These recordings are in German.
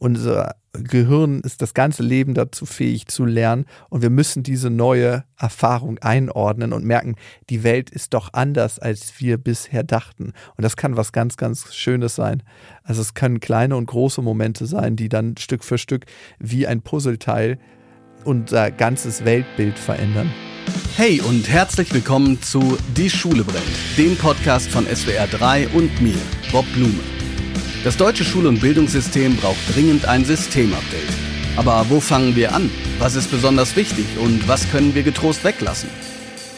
unser Gehirn ist das ganze Leben dazu fähig zu lernen und wir müssen diese neue Erfahrung einordnen und merken, die Welt ist doch anders, als wir bisher dachten. Und das kann was ganz, ganz Schönes sein. Also es können kleine und große Momente sein, die dann Stück für Stück wie ein Puzzleteil unser ganzes Weltbild verändern. Hey und herzlich willkommen zu Die Schule brennt, dem Podcast von SWR 3 und mir, Bob Blume. Das deutsche Schul- und Bildungssystem braucht dringend ein Systemupdate. Aber wo fangen wir an? Was ist besonders wichtig und was können wir getrost weglassen?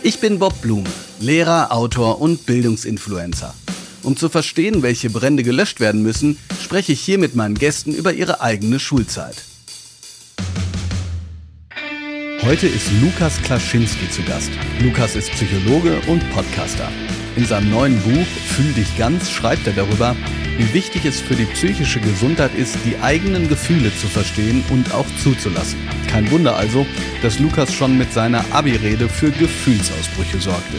Ich bin Bob Blume, Lehrer, Autor und Bildungsinfluencer. Um zu verstehen, welche Brände gelöscht werden müssen, spreche ich hier mit meinen Gästen über ihre eigene Schulzeit. Heute ist Lukas Klaschinski zu Gast. Lukas ist Psychologe und Podcaster. In seinem neuen Buch Fühl dich ganz schreibt er darüber, wie wichtig es für die psychische Gesundheit ist, die eigenen Gefühle zu verstehen und auch zuzulassen. Kein Wunder also, dass Lukas schon mit seiner Abi-Rede für Gefühlsausbrüche sorgte.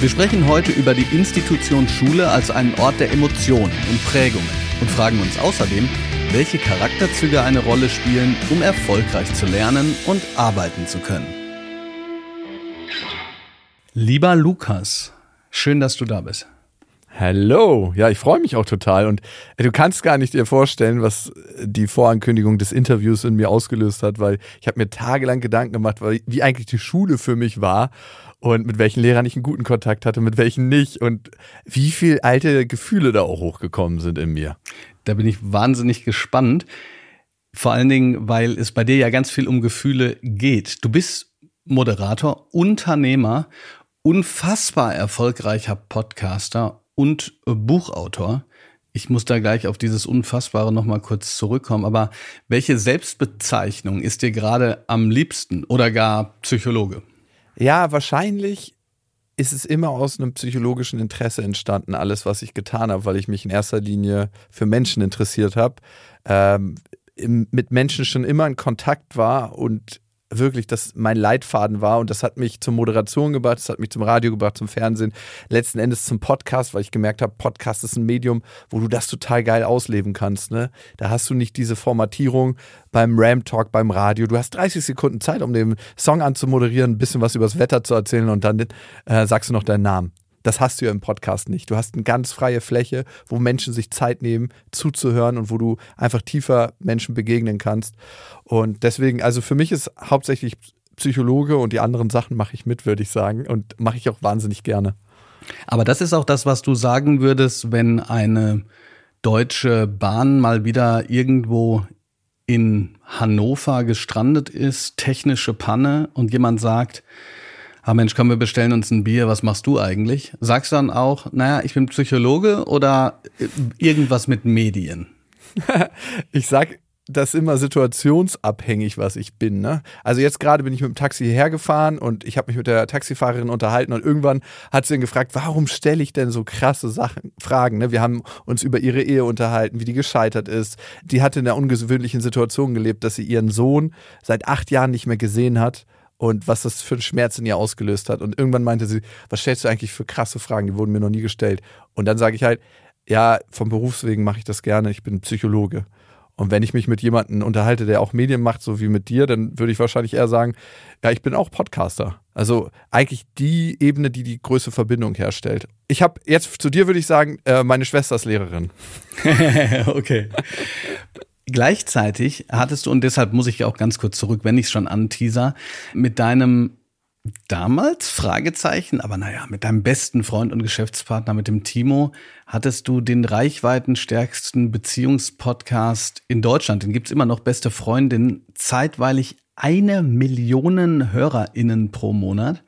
Wir sprechen heute über die Institution Schule als einen Ort der Emotionen und Prägungen und fragen uns außerdem, welche Charakterzüge eine Rolle spielen, um erfolgreich zu lernen und arbeiten zu können. Lieber Lukas, schön, dass du da bist. Hallo, ja, ich freue mich auch total und äh, du kannst gar nicht dir vorstellen, was die Vorankündigung des Interviews in mir ausgelöst hat, weil ich habe mir tagelang Gedanken gemacht, wie eigentlich die Schule für mich war und mit welchen Lehrern ich einen guten Kontakt hatte, mit welchen nicht und wie viel alte Gefühle da auch hochgekommen sind in mir. Da bin ich wahnsinnig gespannt, vor allen Dingen, weil es bei dir ja ganz viel um Gefühle geht. Du bist Moderator, Unternehmer, unfassbar erfolgreicher Podcaster und äh, Buchautor. Ich muss da gleich auf dieses Unfassbare nochmal kurz zurückkommen. Aber welche Selbstbezeichnung ist dir gerade am liebsten oder gar Psychologe? Ja, wahrscheinlich ist es immer aus einem psychologischen Interesse entstanden, alles, was ich getan habe, weil ich mich in erster Linie für Menschen interessiert habe, ähm, mit Menschen schon immer in Kontakt war und wirklich das mein Leitfaden war und das hat mich zur Moderation gebracht, das hat mich zum Radio gebracht, zum Fernsehen, letzten Endes zum Podcast, weil ich gemerkt habe, Podcast ist ein Medium, wo du das total geil ausleben kannst. Ne? Da hast du nicht diese Formatierung beim Ram Talk, beim Radio. Du hast 30 Sekunden Zeit, um den Song anzumoderieren, ein bisschen was übers Wetter zu erzählen und dann äh, sagst du noch deinen Namen. Das hast du ja im Podcast nicht. Du hast eine ganz freie Fläche, wo Menschen sich Zeit nehmen, zuzuhören und wo du einfach tiefer Menschen begegnen kannst. Und deswegen, also für mich ist hauptsächlich Psychologe und die anderen Sachen mache ich mit, würde ich sagen. Und mache ich auch wahnsinnig gerne. Aber das ist auch das, was du sagen würdest, wenn eine deutsche Bahn mal wieder irgendwo in Hannover gestrandet ist, technische Panne und jemand sagt, ah Mensch, komm, wir bestellen uns ein Bier, was machst du eigentlich? Sagst dann auch, naja, ich bin Psychologe oder irgendwas mit Medien? ich sag das immer situationsabhängig, was ich bin. Ne? Also jetzt gerade bin ich mit dem Taxi hierher gefahren und ich habe mich mit der Taxifahrerin unterhalten und irgendwann hat sie dann gefragt, warum stelle ich denn so krasse Sachen, Fragen? Ne? Wir haben uns über ihre Ehe unterhalten, wie die gescheitert ist. Die hatte in einer ungewöhnlichen Situation gelebt, dass sie ihren Sohn seit acht Jahren nicht mehr gesehen hat und was das für einen Schmerz in ihr ausgelöst hat. Und irgendwann meinte sie, was stellst du eigentlich für krasse Fragen? Die wurden mir noch nie gestellt. Und dann sage ich halt, ja, vom Berufswegen mache ich das gerne, ich bin Psychologe. Und wenn ich mich mit jemandem unterhalte, der auch Medien macht, so wie mit dir, dann würde ich wahrscheinlich eher sagen, ja, ich bin auch Podcaster. Also eigentlich die Ebene, die die größte Verbindung herstellt. Ich habe jetzt zu dir würde ich sagen, äh, meine Schwester ist Lehrerin. okay. Gleichzeitig hattest du, und deshalb muss ich auch ganz kurz zurück, wenn ich es schon anteaser, mit deinem damals Fragezeichen, aber naja, mit deinem besten Freund und Geschäftspartner, mit dem Timo, hattest du den reichweitenstärksten Beziehungspodcast in Deutschland. Den gibt's immer noch, beste Freundin, zeitweilig eine Million HörerInnen pro Monat.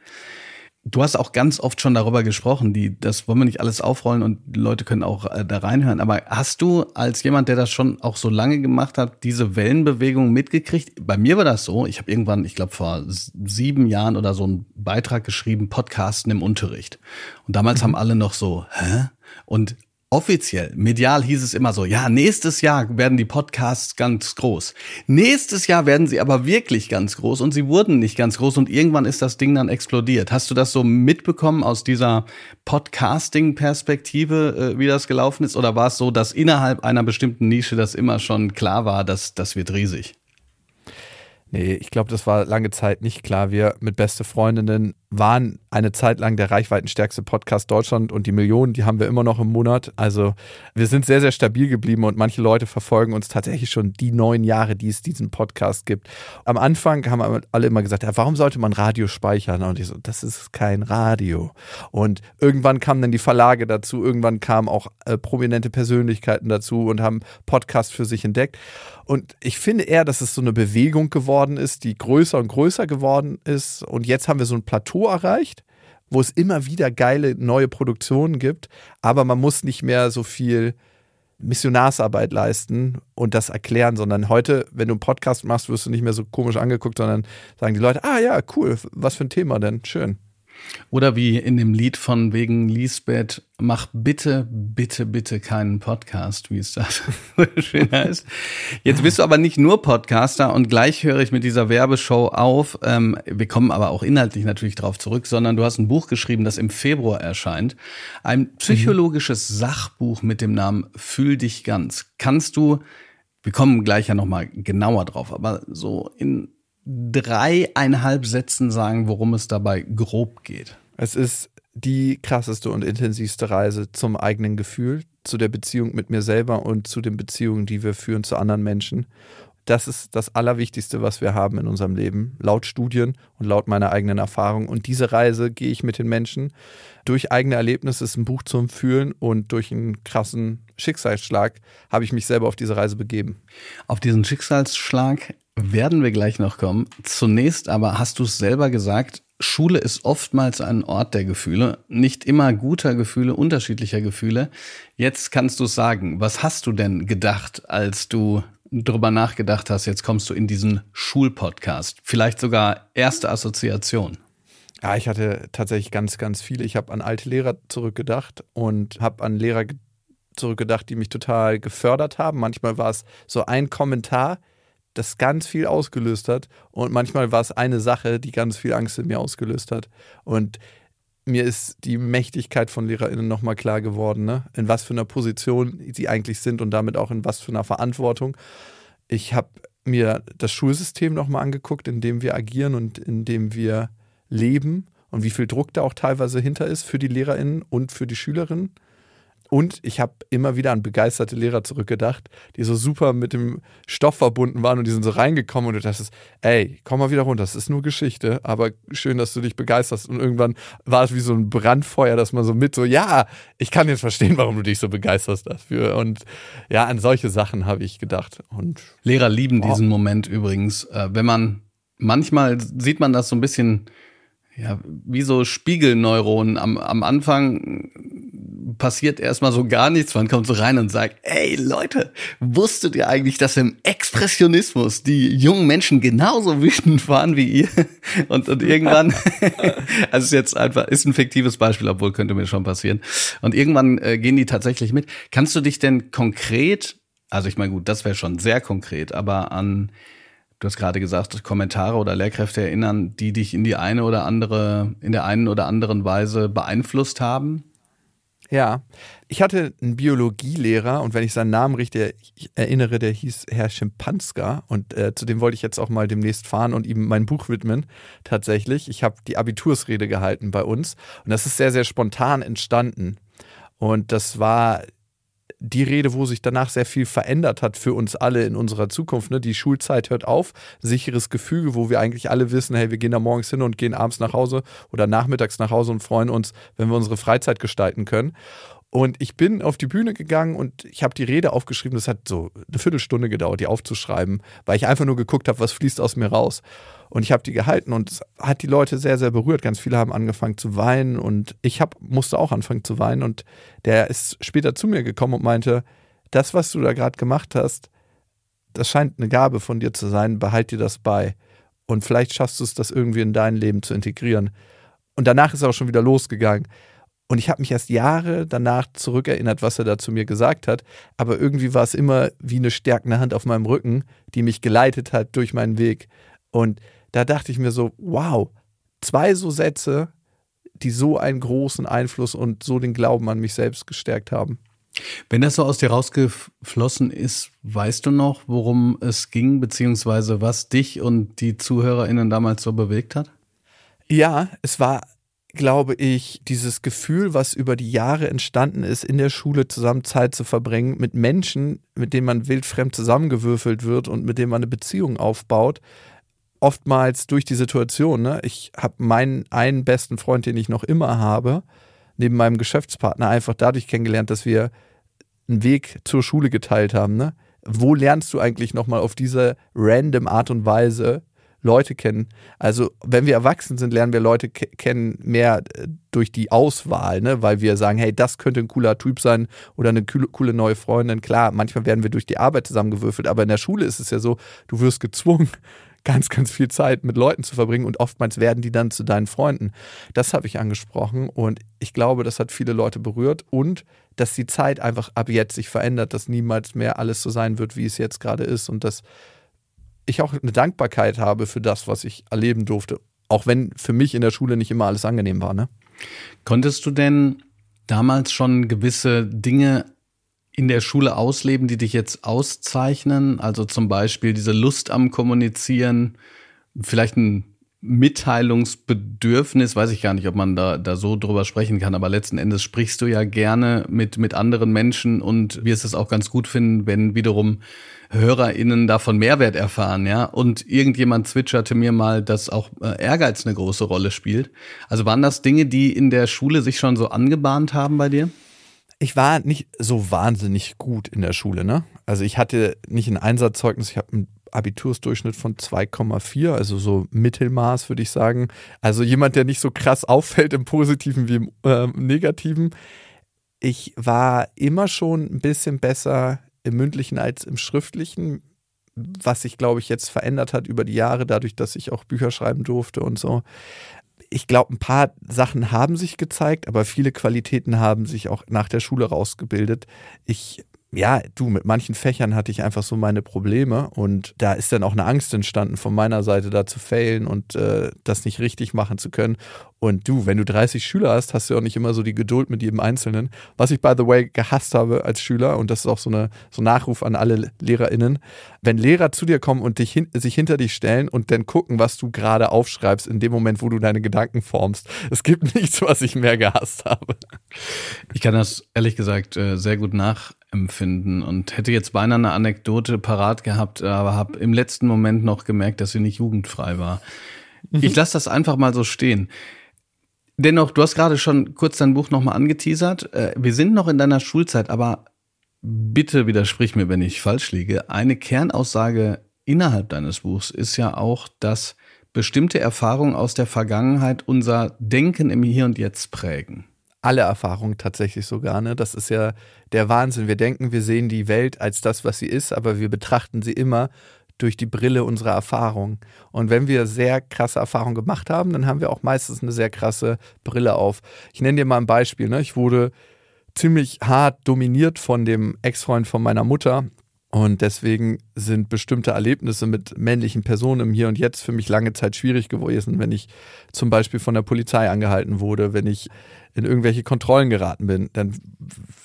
Du hast auch ganz oft schon darüber gesprochen, die, das wollen wir nicht alles aufrollen und Leute können auch äh, da reinhören. Aber hast du als jemand, der das schon auch so lange gemacht hat, diese Wellenbewegung mitgekriegt? Bei mir war das so. Ich habe irgendwann, ich glaube vor sieben Jahren oder so einen Beitrag geschrieben, Podcasten im Unterricht. Und damals mhm. haben alle noch so, hä? Und offiziell, medial hieß es immer so, ja, nächstes Jahr werden die Podcasts ganz groß. Nächstes Jahr werden sie aber wirklich ganz groß und sie wurden nicht ganz groß und irgendwann ist das Ding dann explodiert. Hast du das so mitbekommen aus dieser Podcasting-Perspektive, äh, wie das gelaufen ist? Oder war es so, dass innerhalb einer bestimmten Nische das immer schon klar war, dass das wird riesig? Nee, ich glaube, das war lange Zeit nicht klar. Wir mit Beste Freundinnen waren eine Zeit lang der reichweitenstärkste Podcast Deutschland und die Millionen, die haben wir immer noch im Monat. Also wir sind sehr, sehr stabil geblieben und manche Leute verfolgen uns tatsächlich schon die neun Jahre, die es diesen Podcast gibt. Am Anfang haben alle immer gesagt, ja, warum sollte man Radio speichern? Und ich so, das ist kein Radio. Und irgendwann kamen dann die Verlage dazu, irgendwann kamen auch äh, prominente Persönlichkeiten dazu und haben Podcast für sich entdeckt. Und ich finde eher, dass es so eine Bewegung geworden ist, die größer und größer geworden ist. Und jetzt haben wir so ein Plateau erreicht, wo es immer wieder geile neue Produktionen gibt, aber man muss nicht mehr so viel Missionarsarbeit leisten und das erklären, sondern heute, wenn du einen Podcast machst, wirst du nicht mehr so komisch angeguckt, sondern sagen die Leute, ah ja, cool, was für ein Thema denn? Schön. Oder wie in dem Lied von wegen Lisbeth, mach bitte, bitte, bitte keinen Podcast, wie es da schön heißt. Jetzt bist du aber nicht nur Podcaster und gleich höre ich mit dieser Werbeshow auf. Ähm, wir kommen aber auch inhaltlich natürlich darauf zurück, sondern du hast ein Buch geschrieben, das im Februar erscheint. Ein psychologisches Sachbuch mit dem Namen Fühl dich ganz. Kannst du, wir kommen gleich ja nochmal genauer drauf, aber so in dreieinhalb Sätzen sagen, worum es dabei grob geht? Es ist die krasseste und intensivste Reise zum eigenen Gefühl, zu der Beziehung mit mir selber und zu den Beziehungen, die wir führen zu anderen Menschen. Das ist das Allerwichtigste, was wir haben in unserem Leben, laut Studien und laut meiner eigenen Erfahrung. Und diese Reise gehe ich mit den Menschen durch eigene Erlebnisse, ist ein Buch zum Fühlen und durch einen krassen Schicksalsschlag habe ich mich selber auf diese Reise begeben. Auf diesen Schicksalsschlag werden wir gleich noch kommen. Zunächst aber hast du es selber gesagt, Schule ist oftmals ein Ort der Gefühle, nicht immer guter Gefühle, unterschiedlicher Gefühle. Jetzt kannst du es sagen. Was hast du denn gedacht, als du drüber nachgedacht hast, jetzt kommst du in diesen Schulpodcast? Vielleicht sogar erste Assoziation. Ja, ich hatte tatsächlich ganz, ganz viele. Ich habe an alte Lehrer zurückgedacht und habe an Lehrer zurückgedacht, die mich total gefördert haben. Manchmal war es so ein Kommentar, das ganz viel ausgelöst hat. Und manchmal war es eine Sache, die ganz viel Angst in mir ausgelöst hat. Und mir ist die Mächtigkeit von LehrerInnen nochmal klar geworden, ne? in was für einer Position sie eigentlich sind und damit auch in was für einer Verantwortung. Ich habe mir das Schulsystem nochmal angeguckt, in dem wir agieren und in dem wir leben und wie viel Druck da auch teilweise hinter ist für die LehrerInnen und für die Schülerinnen. Und ich habe immer wieder an begeisterte Lehrer zurückgedacht, die so super mit dem Stoff verbunden waren und die sind so reingekommen und du dachtest, ey, komm mal wieder runter, das ist nur Geschichte, aber schön, dass du dich begeisterst. Und irgendwann war es wie so ein Brandfeuer, dass man so mit so, ja, ich kann jetzt verstehen, warum du dich so begeisterst dafür. Und ja, an solche Sachen habe ich gedacht. Und Lehrer lieben oh. diesen Moment übrigens. Äh, wenn man, manchmal sieht man das so ein bisschen, ja, wie so Spiegelneuronen am, am Anfang passiert erstmal so gar nichts. Man kommt so rein und sagt, ey Leute, wusstet ihr eigentlich, dass im Expressionismus die jungen Menschen genauso wütend waren wie ihr? Und, und irgendwann, also ist jetzt einfach, ist ein fiktives Beispiel, obwohl könnte mir schon passieren. Und irgendwann äh, gehen die tatsächlich mit. Kannst du dich denn konkret, also ich meine, gut, das wäre schon sehr konkret, aber an du hast gerade gesagt, Kommentare oder Lehrkräfte erinnern, die dich in die eine oder andere, in der einen oder anderen Weise beeinflusst haben? Ja, ich hatte einen Biologielehrer und wenn ich seinen Namen richtig erinnere, der hieß Herr Schimpanska und äh, zu dem wollte ich jetzt auch mal demnächst fahren und ihm mein Buch widmen. Tatsächlich, ich habe die Abitursrede gehalten bei uns und das ist sehr, sehr spontan entstanden. Und das war die Rede, wo sich danach sehr viel verändert hat für uns alle in unserer Zukunft. Ne? Die Schulzeit hört auf, sicheres Gefüge, wo wir eigentlich alle wissen, hey, wir gehen da morgens hin und gehen abends nach Hause oder nachmittags nach Hause und freuen uns, wenn wir unsere Freizeit gestalten können. Und ich bin auf die Bühne gegangen und ich habe die Rede aufgeschrieben. Das hat so eine Viertelstunde gedauert, die aufzuschreiben, weil ich einfach nur geguckt habe, was fließt aus mir raus. Und ich habe die gehalten und es hat die Leute sehr, sehr berührt. Ganz viele haben angefangen zu weinen und ich hab, musste auch anfangen zu weinen. Und der ist später zu mir gekommen und meinte, das, was du da gerade gemacht hast, das scheint eine Gabe von dir zu sein, behalt dir das bei. Und vielleicht schaffst du es, das irgendwie in dein Leben zu integrieren. Und danach ist er auch schon wieder losgegangen. Und ich habe mich erst Jahre danach zurückerinnert, was er da zu mir gesagt hat. Aber irgendwie war es immer wie eine stärkende Hand auf meinem Rücken, die mich geleitet hat durch meinen Weg. Und da dachte ich mir so, wow, zwei so Sätze, die so einen großen Einfluss und so den Glauben an mich selbst gestärkt haben. Wenn das so aus dir rausgeflossen ist, weißt du noch, worum es ging, beziehungsweise was dich und die ZuhörerInnen damals so bewegt hat? Ja, es war glaube ich, dieses Gefühl, was über die Jahre entstanden ist, in der Schule zusammen Zeit zu verbringen, mit Menschen, mit denen man wildfremd zusammengewürfelt wird und mit denen man eine Beziehung aufbaut, oftmals durch die Situation. Ne? Ich habe meinen einen besten Freund, den ich noch immer habe, neben meinem Geschäftspartner, einfach dadurch kennengelernt, dass wir einen Weg zur Schule geteilt haben. Ne? Wo lernst du eigentlich nochmal auf diese random Art und Weise Leute kennen. Also, wenn wir erwachsen sind, lernen wir Leute kennen mehr äh, durch die Auswahl, ne? weil wir sagen, hey, das könnte ein cooler Typ sein oder eine coole neue Freundin. Klar, manchmal werden wir durch die Arbeit zusammengewürfelt, aber in der Schule ist es ja so, du wirst gezwungen, ganz, ganz viel Zeit mit Leuten zu verbringen und oftmals werden die dann zu deinen Freunden. Das habe ich angesprochen und ich glaube, das hat viele Leute berührt und dass die Zeit einfach ab jetzt sich verändert, dass niemals mehr alles so sein wird, wie es jetzt gerade ist und dass ich auch eine Dankbarkeit habe für das, was ich erleben durfte. Auch wenn für mich in der Schule nicht immer alles angenehm war. Ne? Konntest du denn damals schon gewisse Dinge in der Schule ausleben, die dich jetzt auszeichnen? Also zum Beispiel diese Lust am Kommunizieren, vielleicht ein Mitteilungsbedürfnis, weiß ich gar nicht, ob man da, da so drüber sprechen kann, aber letzten Endes sprichst du ja gerne mit, mit anderen Menschen und wirst es auch ganz gut finden, wenn wiederum HörerInnen davon Mehrwert erfahren, ja. Und irgendjemand zwitscherte mir mal, dass auch äh, Ehrgeiz eine große Rolle spielt. Also waren das Dinge, die in der Schule sich schon so angebahnt haben bei dir? Ich war nicht so wahnsinnig gut in der Schule, ne? Also ich hatte nicht ein Einsatzzeugnis, ich habe einen Abitursdurchschnitt von 2,4, also so Mittelmaß, würde ich sagen. Also jemand, der nicht so krass auffällt im Positiven wie im äh, Negativen. Ich war immer schon ein bisschen besser im mündlichen als im schriftlichen, was sich, glaube ich, jetzt verändert hat über die Jahre, dadurch, dass ich auch Bücher schreiben durfte und so. Ich glaube, ein paar Sachen haben sich gezeigt, aber viele Qualitäten haben sich auch nach der Schule rausgebildet. Ich ja, du, mit manchen Fächern hatte ich einfach so meine Probleme und da ist dann auch eine Angst entstanden von meiner Seite, da zu failen und äh, das nicht richtig machen zu können. Und du, wenn du 30 Schüler hast, hast du auch nicht immer so die Geduld mit jedem Einzelnen. Was ich, by the way, gehasst habe als Schüler, und das ist auch so, eine, so ein Nachruf an alle LehrerInnen, wenn Lehrer zu dir kommen und dich hin, sich hinter dich stellen und dann gucken, was du gerade aufschreibst, in dem Moment, wo du deine Gedanken formst. Es gibt nichts, was ich mehr gehasst habe. Ich kann das ehrlich gesagt äh, sehr gut nachempfinden und hätte jetzt beinahe eine Anekdote parat gehabt, aber habe im letzten Moment noch gemerkt, dass sie nicht jugendfrei war. Ich lasse das einfach mal so stehen. Dennoch, du hast gerade schon kurz dein Buch nochmal angeteasert. Äh, wir sind noch in deiner Schulzeit, aber bitte widersprich mir, wenn ich falsch liege. Eine Kernaussage innerhalb deines Buchs ist ja auch, dass bestimmte Erfahrungen aus der Vergangenheit unser Denken im Hier und Jetzt prägen. Alle Erfahrungen tatsächlich sogar, ne? Das ist ja der Wahnsinn. Wir denken, wir sehen die Welt als das, was sie ist, aber wir betrachten sie immer durch die Brille unserer Erfahrung. Und wenn wir sehr krasse Erfahrungen gemacht haben, dann haben wir auch meistens eine sehr krasse Brille auf. Ich nenne dir mal ein Beispiel. Ne? Ich wurde ziemlich hart dominiert von dem Ex-Freund von meiner Mutter. Und deswegen sind bestimmte Erlebnisse mit männlichen Personen im Hier und Jetzt für mich lange Zeit schwierig gewesen, wenn ich zum Beispiel von der Polizei angehalten wurde, wenn ich in irgendwelche Kontrollen geraten bin, dann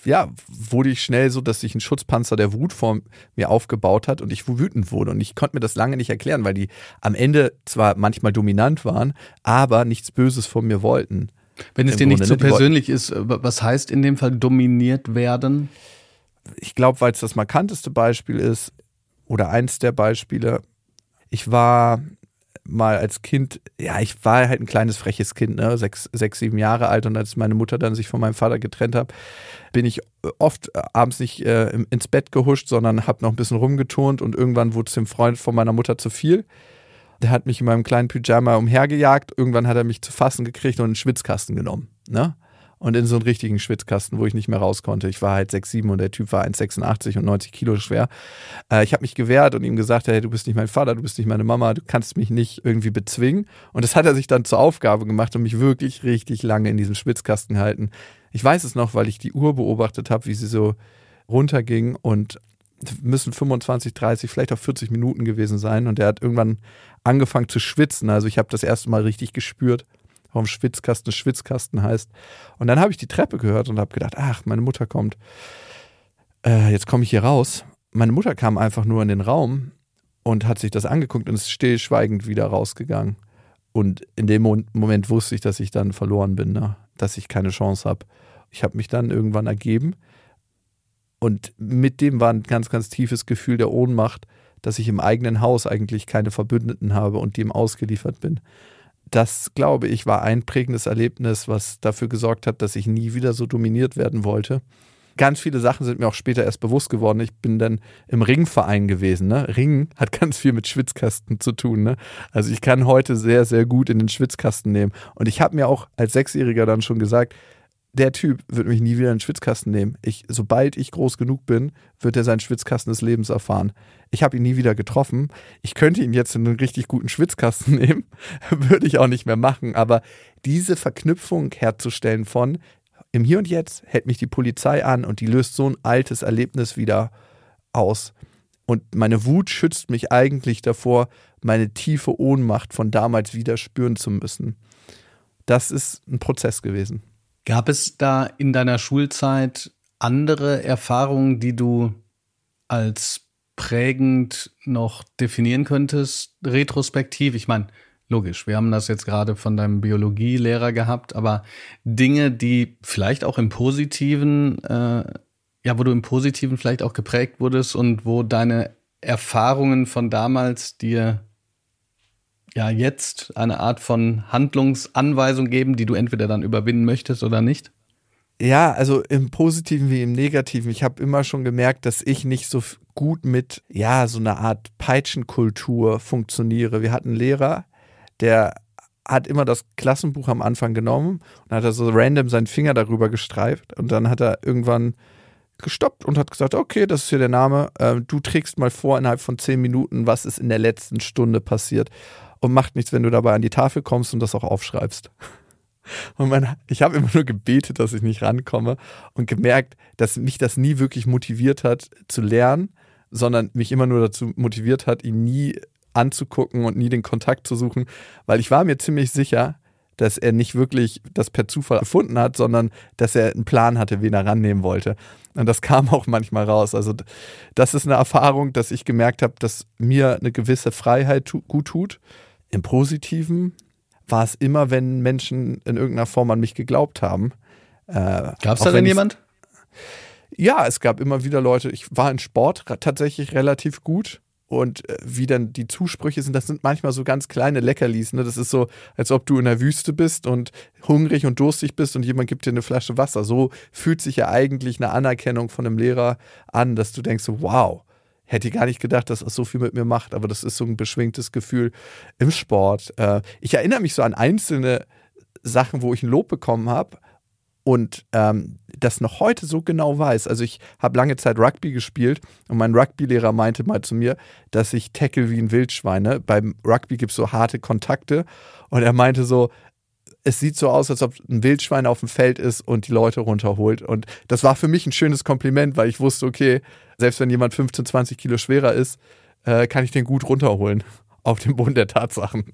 ja, wurde ich schnell so, dass sich ein Schutzpanzer der Wut vor mir aufgebaut hat und ich wütend wurde. Und ich konnte mir das lange nicht erklären, weil die am Ende zwar manchmal dominant waren, aber nichts Böses von mir wollten. Wenn es dir nicht so ne? persönlich ist, was heißt in dem Fall dominiert werden? Ich glaube, weil es das markanteste Beispiel ist oder eins der Beispiele. Ich war mal als Kind, ja, ich war halt ein kleines freches Kind, ne, sechs, sechs, sieben Jahre alt und als meine Mutter dann sich von meinem Vater getrennt hat, bin ich oft abends nicht äh, ins Bett gehuscht, sondern habe noch ein bisschen rumgeturnt und irgendwann wurde es dem Freund von meiner Mutter zu viel. Der hat mich in meinem kleinen Pyjama umhergejagt, irgendwann hat er mich zu fassen gekriegt und einen Schwitzkasten genommen, ne? Und in so einen richtigen Schwitzkasten, wo ich nicht mehr raus konnte. Ich war halt 6'7 und der Typ war 1,86 und 90 Kilo schwer. Äh, ich habe mich gewehrt und ihm gesagt, hey, du bist nicht mein Vater, du bist nicht meine Mama, du kannst mich nicht irgendwie bezwingen. Und das hat er sich dann zur Aufgabe gemacht und mich wirklich richtig lange in diesem Schwitzkasten gehalten. Ich weiß es noch, weil ich die Uhr beobachtet habe, wie sie so runterging und müssen 25, 30, vielleicht auch 40 Minuten gewesen sein. Und er hat irgendwann angefangen zu schwitzen. Also ich habe das erste Mal richtig gespürt, warum Schwitzkasten Schwitzkasten heißt. Und dann habe ich die Treppe gehört und habe gedacht, ach, meine Mutter kommt. Äh, jetzt komme ich hier raus. Meine Mutter kam einfach nur in den Raum und hat sich das angeguckt und ist stillschweigend wieder rausgegangen. Und in dem Moment wusste ich, dass ich dann verloren bin, ne? dass ich keine Chance habe. Ich habe mich dann irgendwann ergeben. Und mit dem war ein ganz, ganz tiefes Gefühl der Ohnmacht, dass ich im eigenen Haus eigentlich keine Verbündeten habe und dem ausgeliefert bin das, glaube ich, war ein prägendes Erlebnis, was dafür gesorgt hat, dass ich nie wieder so dominiert werden wollte. Ganz viele Sachen sind mir auch später erst bewusst geworden. Ich bin dann im Ringverein gewesen. Ne? Ringen hat ganz viel mit Schwitzkasten zu tun. Ne? Also ich kann heute sehr, sehr gut in den Schwitzkasten nehmen. Und ich habe mir auch als Sechsjähriger dann schon gesagt, der Typ wird mich nie wieder in den Schwitzkasten nehmen. Ich, sobald ich groß genug bin, wird er seinen Schwitzkasten des Lebens erfahren. Ich habe ihn nie wieder getroffen. Ich könnte ihn jetzt in einen richtig guten Schwitzkasten nehmen, würde ich auch nicht mehr machen. Aber diese Verknüpfung herzustellen von im Hier und Jetzt hält mich die Polizei an und die löst so ein altes Erlebnis wieder aus. Und meine Wut schützt mich eigentlich davor, meine tiefe Ohnmacht von damals wieder spüren zu müssen. Das ist ein Prozess gewesen. Gab es da in deiner Schulzeit andere Erfahrungen, die du als prägend noch definieren könntest, retrospektiv? Ich meine, logisch, wir haben das jetzt gerade von deinem Biologielehrer gehabt, aber Dinge, die vielleicht auch im Positiven, äh, ja, wo du im Positiven vielleicht auch geprägt wurdest und wo deine Erfahrungen von damals dir ja jetzt eine Art von Handlungsanweisung geben, die du entweder dann überwinden möchtest oder nicht? Ja, also im Positiven wie im Negativen. Ich habe immer schon gemerkt, dass ich nicht so gut mit, ja, so einer Art Peitschenkultur funktioniere. Wir hatten einen Lehrer, der hat immer das Klassenbuch am Anfang genommen und hat er so random seinen Finger darüber gestreift und dann hat er irgendwann gestoppt und hat gesagt, okay, das ist hier der Name, äh, du trägst mal vor innerhalb von zehn Minuten, was ist in der letzten Stunde passiert und macht nichts, wenn du dabei an die Tafel kommst und das auch aufschreibst. Und mein, ich habe immer nur gebetet, dass ich nicht rankomme und gemerkt, dass mich das nie wirklich motiviert hat zu lernen, sondern mich immer nur dazu motiviert hat, ihn nie anzugucken und nie den Kontakt zu suchen, weil ich war mir ziemlich sicher, dass er nicht wirklich das per Zufall gefunden hat, sondern dass er einen Plan hatte, wen er rannehmen wollte. Und das kam auch manchmal raus. Also das ist eine Erfahrung, dass ich gemerkt habe, dass mir eine gewisse Freiheit gut tut im Positiven war es immer, wenn Menschen in irgendeiner Form an mich geglaubt haben. Äh, gab es da denn jemand? Ja, es gab immer wieder Leute. Ich war in Sport tatsächlich relativ gut. Und äh, wie dann die Zusprüche sind, das sind manchmal so ganz kleine Leckerlis. Ne? Das ist so, als ob du in der Wüste bist und hungrig und durstig bist und jemand gibt dir eine Flasche Wasser. So fühlt sich ja eigentlich eine Anerkennung von einem Lehrer an, dass du denkst, wow, hätte gar nicht gedacht, dass das so viel mit mir macht, aber das ist so ein beschwingtes Gefühl im Sport. Äh, ich erinnere mich so an einzelne Sachen, wo ich ein Lob bekommen habe und ähm, das noch heute so genau weiß. Also ich habe lange Zeit Rugby gespielt und mein Rugby-Lehrer meinte mal zu mir, dass ich tackle wie ein Wildschwein. Beim Rugby gibt es so harte Kontakte und er meinte so, es sieht so aus, als ob ein Wildschwein auf dem Feld ist und die Leute runterholt. Und das war für mich ein schönes Kompliment, weil ich wusste, okay, selbst wenn jemand 15, 20 Kilo schwerer ist, äh, kann ich den gut runterholen auf dem Boden der Tatsachen.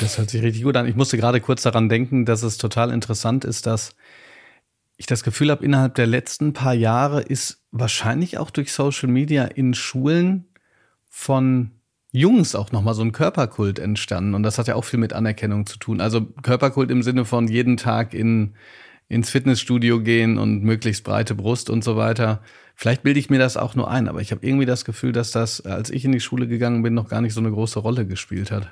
Das hört sich richtig gut an. Ich musste gerade kurz daran denken, dass es total interessant ist, dass ich das Gefühl habe, innerhalb der letzten paar Jahre ist wahrscheinlich auch durch Social Media in Schulen von Jungs auch nochmal so ein Körperkult entstanden. Und das hat ja auch viel mit Anerkennung zu tun. Also Körperkult im Sinne von jeden Tag in, ins Fitnessstudio gehen und möglichst breite Brust und so weiter. Vielleicht bilde ich mir das auch nur ein, aber ich habe irgendwie das Gefühl, dass das, als ich in die Schule gegangen bin, noch gar nicht so eine große Rolle gespielt hat.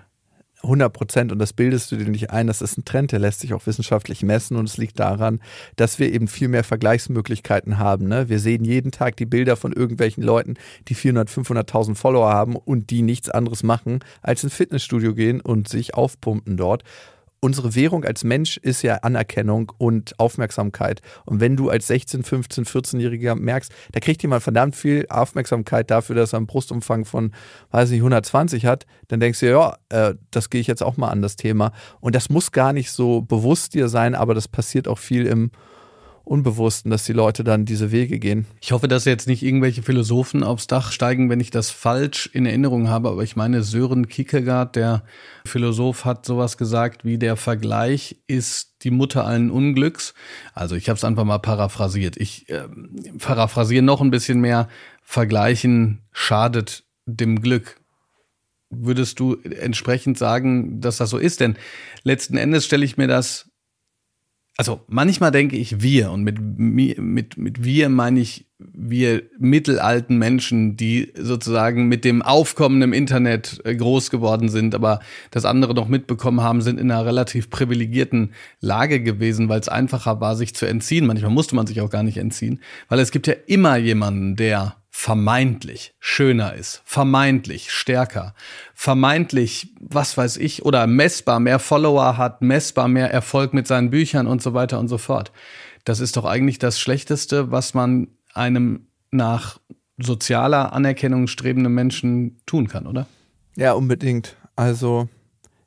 100 Prozent und das bildest du dir nicht ein. Das ist ein Trend, der lässt sich auch wissenschaftlich messen und es liegt daran, dass wir eben viel mehr Vergleichsmöglichkeiten haben. Ne? Wir sehen jeden Tag die Bilder von irgendwelchen Leuten, die 400, 500.000 Follower haben und die nichts anderes machen, als ins Fitnessstudio gehen und sich aufpumpen dort. Unsere Währung als Mensch ist ja Anerkennung und Aufmerksamkeit. Und wenn du als 16, 15, 14-Jähriger merkst, da kriegt jemand verdammt viel Aufmerksamkeit dafür, dass er einen Brustumfang von, weiß nicht, 120 hat, dann denkst du, ja, äh, das gehe ich jetzt auch mal an das Thema. Und das muss gar nicht so bewusst dir sein, aber das passiert auch viel im Unbewussten, dass die Leute dann diese Wege gehen. Ich hoffe, dass jetzt nicht irgendwelche Philosophen aufs Dach steigen, wenn ich das falsch in Erinnerung habe, aber ich meine, Sören Kierkegaard, der Philosoph, hat sowas gesagt wie der Vergleich ist die Mutter allen Unglücks. Also ich habe es einfach mal paraphrasiert. Ich äh, paraphrasiere noch ein bisschen mehr. Vergleichen schadet dem Glück. Würdest du entsprechend sagen, dass das so ist? Denn letzten Endes stelle ich mir das also manchmal denke ich wir und mit, mit, mit wir meine ich wir mittelalten Menschen, die sozusagen mit dem Aufkommen im Internet äh, groß geworden sind, aber das andere noch mitbekommen haben, sind in einer relativ privilegierten Lage gewesen, weil es einfacher war, sich zu entziehen. Manchmal musste man sich auch gar nicht entziehen, weil es gibt ja immer jemanden, der vermeintlich schöner ist, vermeintlich stärker, vermeintlich, was weiß ich, oder messbar mehr Follower hat, messbar mehr Erfolg mit seinen Büchern und so weiter und so fort. Das ist doch eigentlich das Schlechteste, was man einem nach sozialer Anerkennung strebenden Menschen tun kann, oder? Ja, unbedingt. Also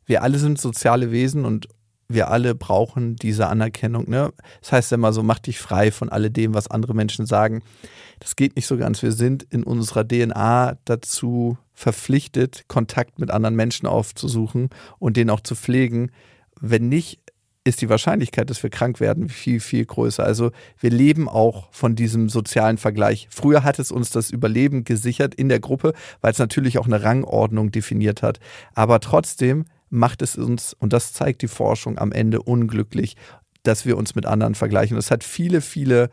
wir alle sind soziale Wesen und wir alle brauchen diese Anerkennung. Ne? Das heißt immer so, mach dich frei von alledem, was andere Menschen sagen. Das geht nicht so ganz. Wir sind in unserer DNA dazu verpflichtet, Kontakt mit anderen Menschen aufzusuchen und den auch zu pflegen. Wenn nicht, ist die Wahrscheinlichkeit, dass wir krank werden, viel, viel größer. Also wir leben auch von diesem sozialen Vergleich. Früher hat es uns das Überleben gesichert in der Gruppe, weil es natürlich auch eine Rangordnung definiert hat. Aber trotzdem macht es uns, und das zeigt die Forschung am Ende unglücklich, dass wir uns mit anderen vergleichen. Es hat viele, viele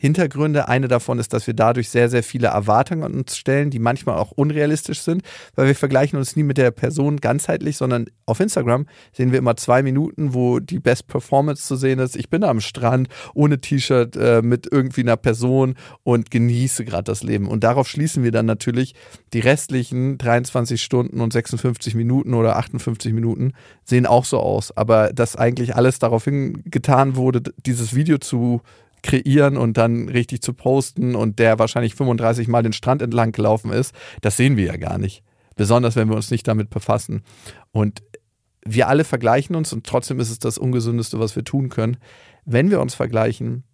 Hintergründe. Eine davon ist, dass wir dadurch sehr, sehr viele Erwartungen an uns stellen, die manchmal auch unrealistisch sind, weil wir vergleichen uns nie mit der Person ganzheitlich, sondern auf Instagram sehen wir immer zwei Minuten, wo die Best Performance zu sehen ist. Ich bin am Strand ohne T-Shirt äh, mit irgendwie einer Person und genieße gerade das Leben. Und darauf schließen wir dann natürlich die restlichen 23 Stunden und 56 Minuten oder 58 Minuten sehen auch so aus. Aber dass eigentlich alles darauf hingetan wurde, dieses Video zu kreieren und dann richtig zu posten und der wahrscheinlich 35 Mal den Strand entlang gelaufen ist, das sehen wir ja gar nicht. Besonders wenn wir uns nicht damit befassen. Und wir alle vergleichen uns und trotzdem ist es das Ungesündeste, was wir tun können. Wenn wir uns vergleichen,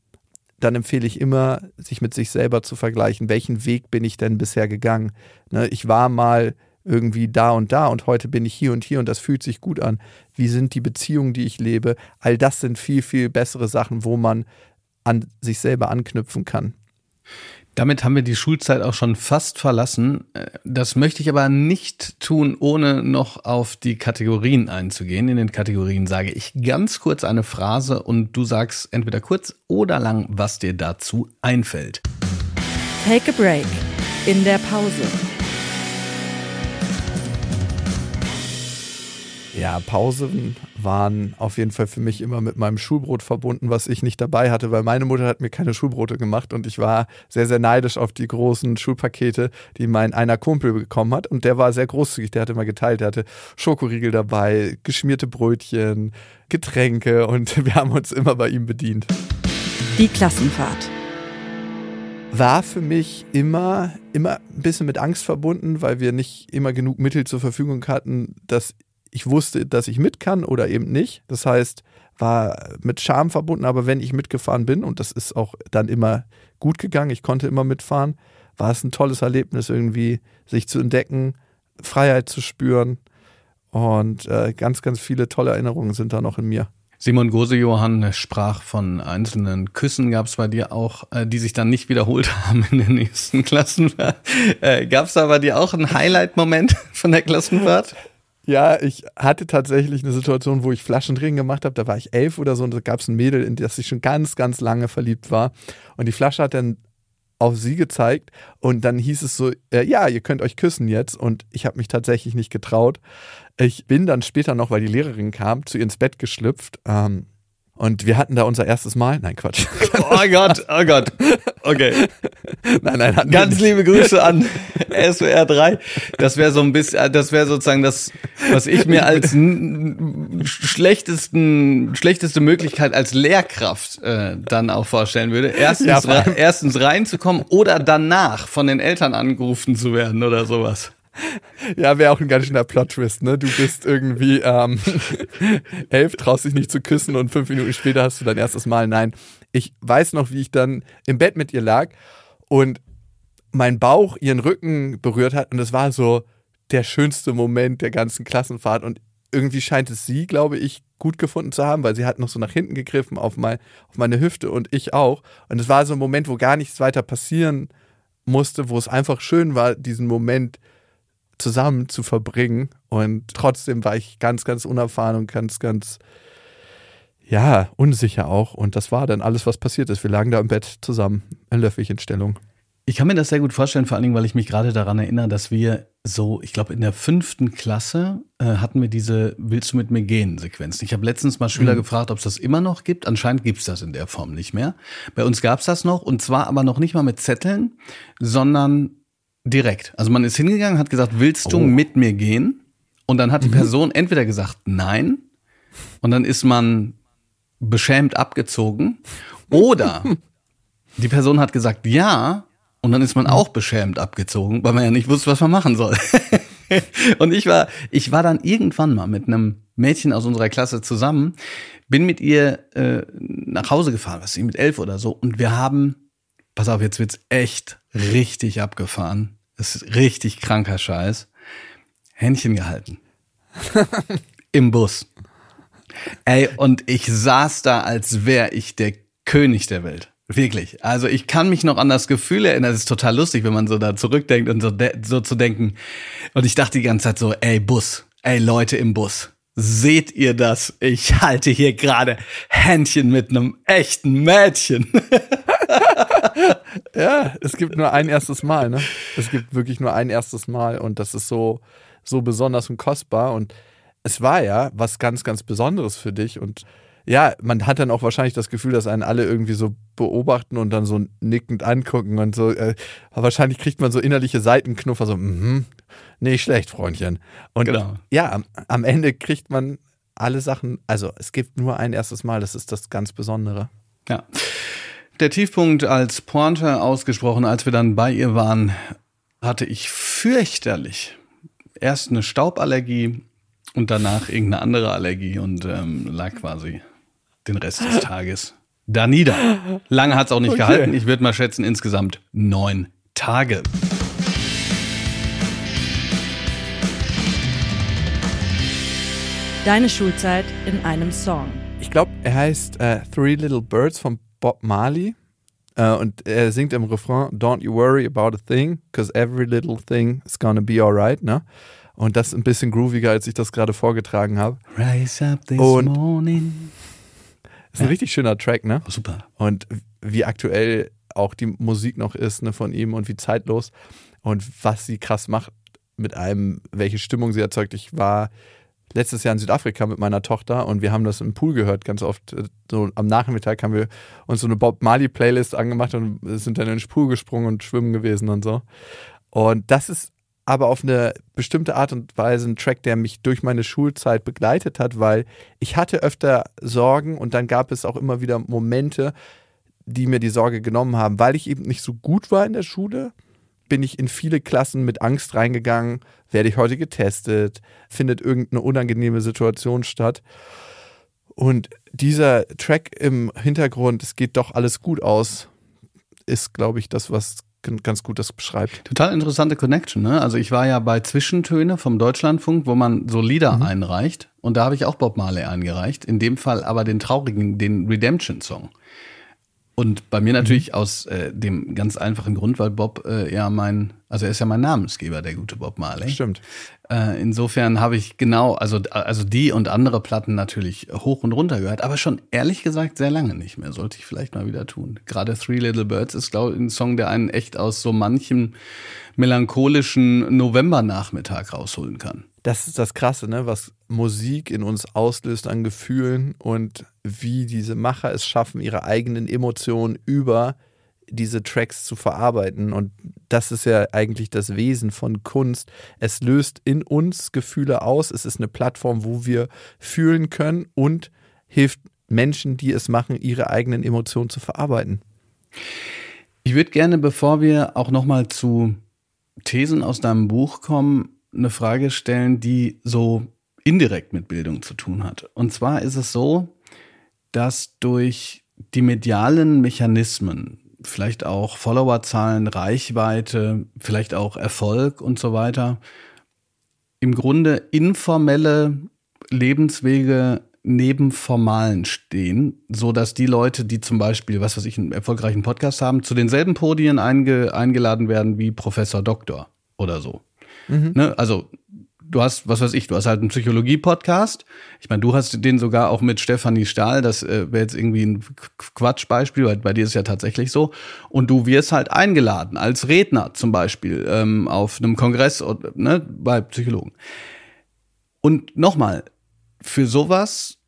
dann empfehle ich immer, sich mit sich selber zu vergleichen. Welchen Weg bin ich denn bisher gegangen? Ne, ich war mal irgendwie da und da und heute bin ich hier und hier und das fühlt sich gut an. Wie sind die Beziehungen, die ich lebe? All das sind viel, viel bessere Sachen, wo man an sich selber anknüpfen kann. Damit haben wir die Schulzeit auch schon fast verlassen. Das möchte ich aber nicht tun, ohne noch auf die Kategorien einzugehen. In den Kategorien sage ich ganz kurz eine Phrase und du sagst entweder kurz oder lang, was dir dazu einfällt. Take a break. In der Pause. Ja, Pausen waren auf jeden Fall für mich immer mit meinem Schulbrot verbunden, was ich nicht dabei hatte, weil meine Mutter hat mir keine Schulbrote gemacht und ich war sehr, sehr neidisch auf die großen Schulpakete, die mein einer Kumpel bekommen hat. Und der war sehr großzügig, der hatte immer geteilt, der hatte Schokoriegel dabei, geschmierte Brötchen, Getränke und wir haben uns immer bei ihm bedient. Die Klassenfahrt war für mich immer, immer ein bisschen mit Angst verbunden, weil wir nicht immer genug Mittel zur Verfügung hatten, dass ich wusste, dass ich mit kann oder eben nicht. Das heißt, war mit Scham verbunden, aber wenn ich mitgefahren bin, und das ist auch dann immer gut gegangen, ich konnte immer mitfahren, war es ein tolles Erlebnis, irgendwie sich zu entdecken, Freiheit zu spüren. Und äh, ganz, ganz viele tolle Erinnerungen sind da noch in mir. Simon Gose-Johann sprach von einzelnen Küssen, gab es bei dir auch, äh, die sich dann nicht wiederholt haben in den nächsten Klassen. Äh, gab es da bei dir auch einen Highlight-Moment von der Klassenfahrt? Ja, ich hatte tatsächlich eine Situation, wo ich Flaschendrehen gemacht habe. Da war ich elf oder so und da gab es ein Mädel, in das ich schon ganz, ganz lange verliebt war. Und die Flasche hat dann auf sie gezeigt und dann hieß es so, äh, ja, ihr könnt euch küssen jetzt. Und ich habe mich tatsächlich nicht getraut. Ich bin dann später noch, weil die Lehrerin kam, zu ihr ins Bett geschlüpft. Ähm, Und wir hatten da unser erstes Mal. Nein, Quatsch. Oh Gott, oh Gott. Okay. nein, nein, hatten Ganz liebe Grüße an SWR 3. Das wäre so ein bisschen, das wäre sozusagen das, was ich mir als schlechtesten, schlechteste Möglichkeit als Lehrkraft äh, dann auch vorstellen würde. Erstens, Ja, erstens reinzukommen oder danach von den Eltern angerufen zu werden oder sowas. Ja, wäre auch ein ganz schöner Plot-Twist, ne? Du bist irgendwie ähm, elf, traust dich nicht zu küssen und fünf Minuten später hast du dein erstes Mal. Nein, ich weiß noch, wie ich dann im Bett mit ihr lag und mein Bauch ihren Rücken berührt hat und es war so der schönste Moment der ganzen Klassenfahrt und irgendwie scheint es sie, glaube ich, gut gefunden zu haben, weil sie hat noch so nach hinten gegriffen auf, mein, auf meine Hüfte und ich auch. Und es war so ein Moment, wo gar nichts weiter passieren musste, wo es einfach schön war, diesen Moment zusammen zu verbringen. Und trotzdem war ich ganz, ganz unerfahren und ganz, ganz, ja, unsicher auch. Und das war dann alles, was passiert ist. Wir lagen da im Bett zusammen, in Löffelchenstellung. Ich kann mir das sehr gut vorstellen, vor allen Dingen, weil ich mich gerade daran erinnere, dass wir so, ich glaube, in der fünften Klasse äh, hatten wir diese Willst du mit mir gehen Sequenzen. Ich habe letztens mal Schüler gefragt, ob es das immer noch gibt. Anscheinend gibt es das in der Form nicht mehr. Bei uns gab es das noch und zwar aber noch nicht mal mit Zetteln, sondern direkt. Also man ist hingegangen, hat gesagt, willst du Oh. mit mir gehen? Und dann hat die Person entweder gesagt nein und dann ist man beschämt abgezogen oder die Person hat gesagt ja und dann ist man auch beschämt abgezogen, weil man ja nicht wusste, was man machen soll. und ich war, ich war dann irgendwann mal mit einem Mädchen aus unserer Klasse zusammen, bin mit ihr äh, nach Hause gefahren, was ich mit elf oder so, und wir haben, pass auf, jetzt wird's echt richtig abgefahren. Das ist richtig kranker Scheiß. Händchen gehalten. Im Bus. Ey, und ich saß da, als wäre ich der König der Welt. Wirklich. Also ich kann mich noch an das Gefühl erinnern. Es ist total lustig, wenn man so da zurückdenkt und so, so zu denken. Und ich dachte die ganze Zeit so, ey Bus, ey Leute im Bus. Seht ihr das? Ich halte hier gerade Händchen mit einem echten Mädchen. Ja, es gibt nur ein erstes Mal, ne? Es gibt wirklich nur ein erstes Mal und das ist so, so besonders und kostbar. Und es war ja was ganz, ganz Besonderes für dich. Und ja, man hat dann auch wahrscheinlich das Gefühl, dass einen alle irgendwie so beobachten und dann so nickend angucken und so. Äh, wahrscheinlich kriegt man so innerliche Seitenknuffer, so, mhm, nicht schlecht, Freundchen. Und Genau. ja, am, am Ende kriegt man alle Sachen, also es gibt nur ein erstes Mal, das ist das ganz Besondere. Ja. Der Tiefpunkt als Pointe ausgesprochen, als wir dann bei ihr waren, hatte ich fürchterlich erst eine Stauballergie und danach irgendeine andere Allergie und ähm, lag quasi den Rest des Tages da nieder. Lange hat es auch nicht Okay. gehalten. Ich würde mal schätzen, insgesamt neun Tage. Deine Schulzeit in einem Song. Ich glaube, er heißt äh, Three Little Birds von Bob Marley. Äh, und er singt im Refrain, Don't you worry about a thing, cause every little thing is gonna be alright, ne? Und das ist ein bisschen grooviger, als ich das gerade vorgetragen habe. Rise up this Und- morning. Ist ein richtig schöner Track, ne? Oh, super. Und wie aktuell auch die Musik noch ist, ne, von ihm und wie zeitlos und was sie krass macht mit einem, welche Stimmung sie erzeugt. Ich war letztes Jahr in Südafrika mit meiner Tochter und wir haben das im Pool gehört, ganz oft. Äh, So am Nachmittag haben wir uns so eine Bob Marley Playlist angemacht und sind dann in den Pool gesprungen und schwimmen gewesen und so. Und das ist aber auf eine bestimmte Art und Weise ein Track, der mich durch meine Schulzeit begleitet hat, weil ich hatte öfter Sorgen und dann gab es auch immer wieder Momente, die mir die Sorge genommen haben, weil ich eben nicht so gut war in der Schule, bin ich in viele Klassen mit Angst reingegangen, werde ich heute getestet, findet irgendeine unangenehme Situation statt. Und dieser Track im Hintergrund, es geht doch alles gut aus, ist, glaube ich, das, was ganz gut das beschreibt. Total interessante Connection, ne? Also ich war ja bei Zwischentöne vom Deutschlandfunk, wo man so Lieder einreicht. Und da habe ich auch Bob Marley eingereicht. In dem Fall aber den traurigen, den Redemption-Song. Und bei mir natürlich aus äh, dem ganz einfachen Grund, weil Bob äh, ja mein, also er ist ja mein Namensgeber, der gute Bob Marley. Stimmt. Äh, insofern habe ich genau, also, also die und andere Platten natürlich hoch und runter gehört, aber schon ehrlich gesagt sehr lange nicht mehr. Sollte ich vielleicht mal wieder tun. Gerade Three Little Birds ist, glaube ich, ein Song, der einen echt aus so manchem melancholischen Novembernachmittag rausholen kann. Das ist das Krasse, ne? was Musik in uns auslöst an Gefühlen und wie diese Macher es schaffen, ihre eigenen Emotionen über diese Tracks zu verarbeiten. Und das ist ja eigentlich das Wesen von Kunst. Es löst in uns Gefühle aus. Es ist eine Plattform, wo wir fühlen können und hilft Menschen, die es machen, ihre eigenen Emotionen zu verarbeiten. Ich würde gerne, bevor wir auch nochmal zu Thesen aus deinem Buch kommen, eine Frage stellen, die so indirekt mit Bildung zu tun hat. Und zwar ist es so, dass durch die medialen Mechanismen, vielleicht auch Followerzahlen, Reichweite, vielleicht auch Erfolg und so weiter, im Grunde informelle Lebenswege neben formalen stehen, so dass die Leute, die zum Beispiel, was weiß ich, einen erfolgreichen Podcast haben, zu denselben Podien einge eingeladen werden wie Professor Doktor oder so. Mhm. Ne? Also du hast, was weiß ich, du hast halt einen Psychologie-Podcast. Ich meine, du hast den sogar auch mit Stefanie Stahl, das äh, wäre jetzt irgendwie ein Quatschbeispiel, weil bei dir ist ja tatsächlich so. Und du wirst halt eingeladen als Redner zum Beispiel ähm, auf einem Kongress ne, bei Psychologen. Und nochmal, für sowas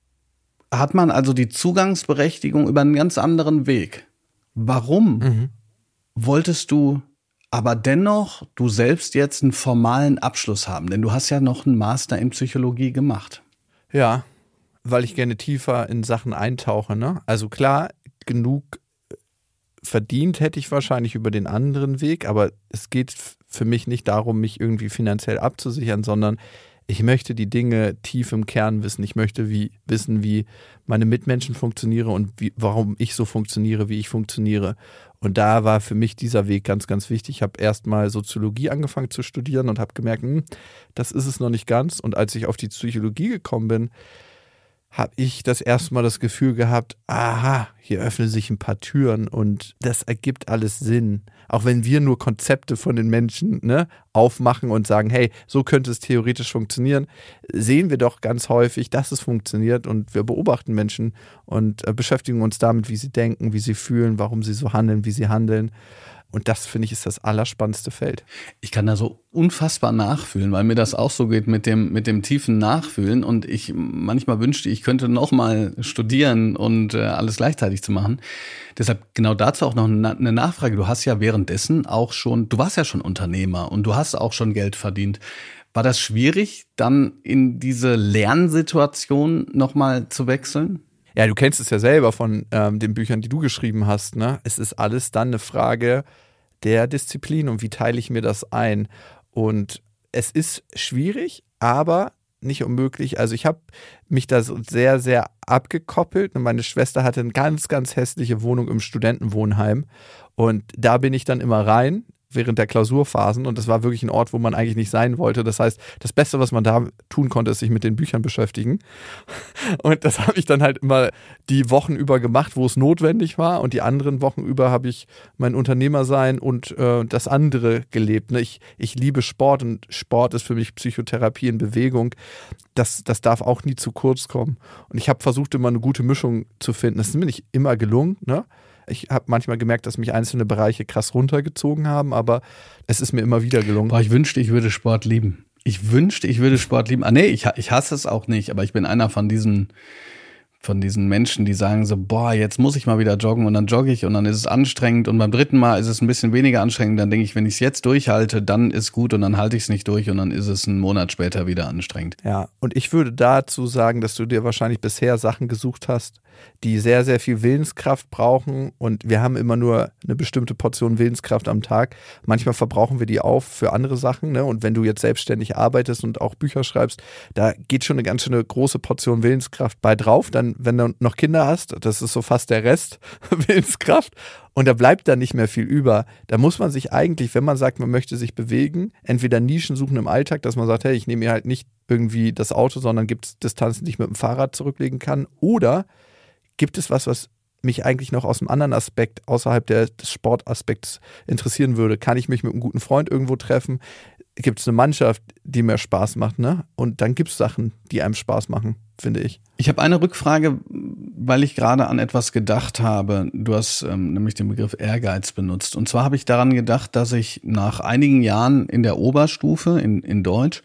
hat man also die Zugangsberechtigung über einen ganz anderen Weg. Warum mhm. wolltest du aber dennoch du selbst jetzt einen formalen Abschluss haben? Denn du hast ja noch einen Master in Psychologie gemacht. Ja, weil ich gerne tiefer in Sachen eintauche. Ne? Also klar, genug verdient hätte ich wahrscheinlich über den anderen Weg, aber es geht für mich nicht darum, mich irgendwie finanziell abzusichern, sondern ich möchte die Dinge tief im Kern wissen. Ich möchte wie, wissen, wie meine Mitmenschen funktionieren und wie, warum ich so funktioniere, wie ich funktioniere. Und da war für mich dieser Weg ganz, ganz wichtig. Ich habe erstmal Soziologie angefangen zu studieren und habe gemerkt, hm, das ist es noch nicht ganz. Und als ich auf die Psychologie gekommen bin, habe ich das erste Mal das Gefühl gehabt, aha, hier öffnen sich ein paar Türen und das ergibt alles Sinn. Auch wenn wir nur Konzepte von den Menschen ne, aufmachen und sagen, hey, so könnte es theoretisch funktionieren, sehen wir doch ganz häufig, dass es funktioniert und wir beobachten Menschen und äh, beschäftigen uns damit, wie sie denken, wie sie fühlen, warum sie so handeln, wie sie handeln. Und das finde ich ist das allerspannendste Feld. Ich kann da so unfassbar nachfühlen, weil mir das auch so geht mit dem, mit dem tiefen Nachfühlen. Und ich manchmal wünschte, ich könnte noch mal studieren und äh, alles gleichzeitig zu machen. Deshalb genau dazu auch noch eine Nachfrage. Du hast ja währenddessen auch schon, du warst ja schon Unternehmer und du hast auch schon Geld verdient. War das schwierig, dann in diese Lernsituation nochmal zu wechseln? Ja, du kennst es ja selber von ähm, den Büchern, die du geschrieben hast. Ne? Es ist alles dann eine Frage der Disziplin und wie teile ich mir das ein. Und es ist schwierig, aber nicht unmöglich. Also ich habe mich da sehr, sehr abgekoppelt. Meine Schwester hatte eine ganz, ganz hässliche Wohnung im Studentenwohnheim. Und da bin ich dann immer rein während der Klausurphasen und das war wirklich ein Ort, wo man eigentlich nicht sein wollte. Das heißt, das Beste, was man da tun konnte, ist sich mit den Büchern beschäftigen. Und das habe ich dann halt immer die Wochen über gemacht, wo es notwendig war und die anderen Wochen über habe ich mein Unternehmersein und äh, das andere gelebt. Ne? Ich, ich liebe Sport und Sport ist für mich Psychotherapie in Bewegung. Das, das darf auch nie zu kurz kommen. Und ich habe versucht, immer eine gute Mischung zu finden. Das ist mir nicht immer gelungen, ne? Ich habe manchmal gemerkt, dass mich einzelne Bereiche krass runtergezogen haben, aber es ist mir immer wieder gelungen. Boah, ich wünschte, ich würde Sport lieben. Ich wünschte, ich würde Sport lieben. Ah, nee, ich, ich hasse es auch nicht, aber ich bin einer von diesen von diesen Menschen, die sagen so, boah, jetzt muss ich mal wieder joggen und dann jogge ich und dann ist es anstrengend und beim dritten Mal ist es ein bisschen weniger anstrengend. Dann denke ich, wenn ich es jetzt durchhalte, dann ist gut und dann halte ich es nicht durch und dann ist es einen Monat später wieder anstrengend. Ja, und ich würde dazu sagen, dass du dir wahrscheinlich bisher Sachen gesucht hast, die sehr, sehr viel Willenskraft brauchen. Und wir haben immer nur eine bestimmte Portion Willenskraft am Tag. Manchmal verbrauchen wir die auf für andere Sachen. Ne? Und wenn du jetzt selbstständig arbeitest und auch Bücher schreibst, da geht schon eine ganz schöne große Portion Willenskraft bei drauf. Dann, wenn du noch Kinder hast, das ist so fast der Rest Willenskraft. Und da bleibt dann nicht mehr viel über. Da muss man sich eigentlich, wenn man sagt, man möchte sich bewegen, entweder Nischen suchen im Alltag, dass man sagt, hey, ich nehme mir halt nicht irgendwie das Auto, sondern gibt es Distanzen, die ich mit dem Fahrrad zurücklegen kann. Oder Gibt es was, was mich eigentlich noch aus einem anderen Aspekt, außerhalb der, des Sportaspekts interessieren würde? Kann ich mich mit einem guten Freund irgendwo treffen? Gibt es eine Mannschaft, die mir Spaß macht? Ne? Und dann gibt es Sachen, die einem Spaß machen, finde ich. Ich habe eine Rückfrage, weil ich gerade an etwas gedacht habe. Du hast ähm, nämlich den Begriff Ehrgeiz benutzt. Und zwar habe ich daran gedacht, dass ich nach einigen Jahren in der Oberstufe in, in Deutsch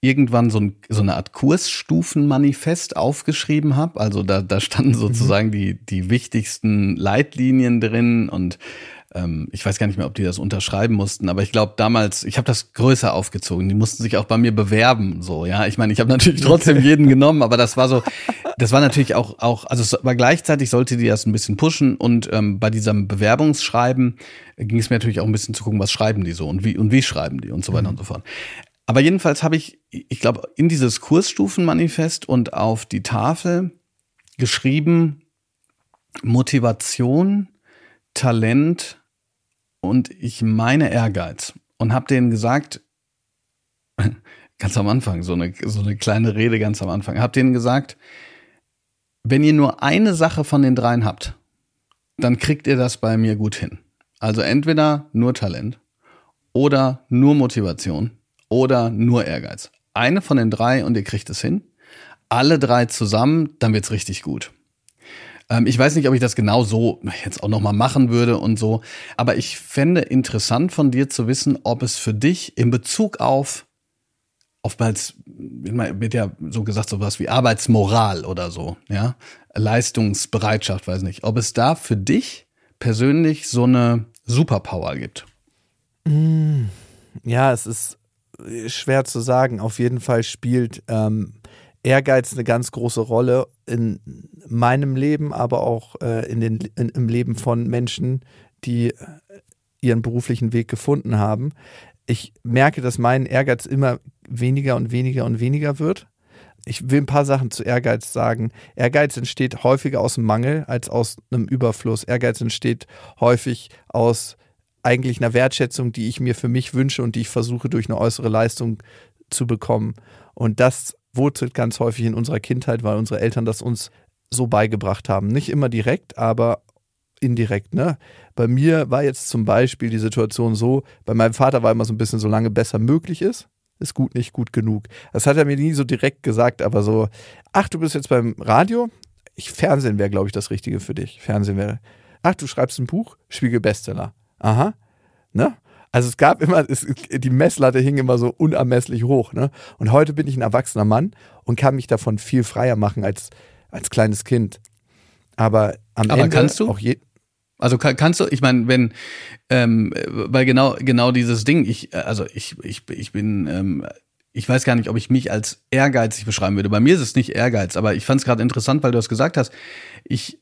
irgendwann so, ein, so eine Art Kursstufenmanifest aufgeschrieben habe. Also da, da standen mhm. sozusagen mhm. die, die wichtigsten Leitlinien drin und ähm, ich weiß gar nicht mehr, ob die das unterschreiben mussten, aber ich glaube damals, ich habe das größer aufgezogen. Die mussten sich auch bei mir bewerben, so ja. Ich meine, ich habe natürlich trotzdem jeden genommen, aber das war so, das war natürlich auch auch, also es war gleichzeitig sollte die das ein bisschen pushen und ähm, bei diesem Bewerbungsschreiben ging es mir natürlich auch ein bisschen zu gucken, was schreiben die so und wie und wie schreiben die und so weiter mhm. und so fort. Aber jedenfalls habe ich, ich glaube, in dieses Kursstufenmanifest und auf die Tafel geschrieben Motivation, Talent und ich meine Ehrgeiz. Und habe denen gesagt, ganz am Anfang, so eine, so eine kleine Rede ganz am Anfang, habe denen gesagt, wenn ihr nur eine Sache von den dreien habt, dann kriegt ihr das bei mir gut hin. Also entweder nur Talent oder nur Motivation oder nur Ehrgeiz. Eine von den drei und ihr kriegt es hin. Alle drei zusammen, dann wird's richtig gut. Ähm, ich weiß nicht, ob ich das genau so jetzt auch nochmal machen würde und so, aber ich fände interessant von dir zu wissen, ob es für dich in Bezug auf oftmals wird ja so gesagt sowas wie Arbeitsmoral oder so, ja, Leistungsbereitschaft, weiß nicht, ob es da für dich persönlich so eine Superpower gibt. Mm, ja, es ist schwer zu sagen. Auf jeden Fall spielt ähm, Ehrgeiz eine ganz große Rolle in meinem Leben, aber auch äh, in den, in, im Leben von Menschen, die ihren beruflichen Weg gefunden haben. Ich merke, dass mein Ehrgeiz immer weniger und weniger und weniger wird. Ich will ein paar Sachen zu Ehrgeiz sagen. Ehrgeiz entsteht häufiger aus dem Mangel als aus einem Überfluss. Ehrgeiz entsteht häufig aus eigentlich einer Wertschätzung, die ich mir für mich wünsche und die ich versuche durch eine äußere Leistung zu bekommen. Und das wurzelt ganz häufig in unserer Kindheit, weil unsere Eltern das uns so beigebracht haben. Nicht immer direkt, aber indirekt. Ne? Bei mir war jetzt zum Beispiel die Situation so, bei meinem Vater war immer so ein bisschen, solange besser möglich ist, ist gut nicht gut genug. Das hat er mir nie so direkt gesagt, aber so, ach, du bist jetzt beim Radio? Ich, Fernsehen wäre, glaube ich, das Richtige für dich. Fernsehen wäre, ach, du schreibst ein Buch? Spiegel Bestseller. Aha. Ne? Also es gab immer, es, die Messlatte hing immer so unermesslich hoch. Ne? Und heute bin ich ein erwachsener Mann und kann mich davon viel freier machen als, als kleines Kind. Aber am Aber Ende kannst du? auch je also kann, kannst du, ich meine, wenn, ähm, weil genau, genau dieses Ding, ich, also ich, ich, ich bin, ähm, ich weiß gar nicht, ob ich mich als ehrgeizig beschreiben würde. Bei mir ist es nicht Ehrgeiz, aber ich fand es gerade interessant, weil du das gesagt hast. Ich,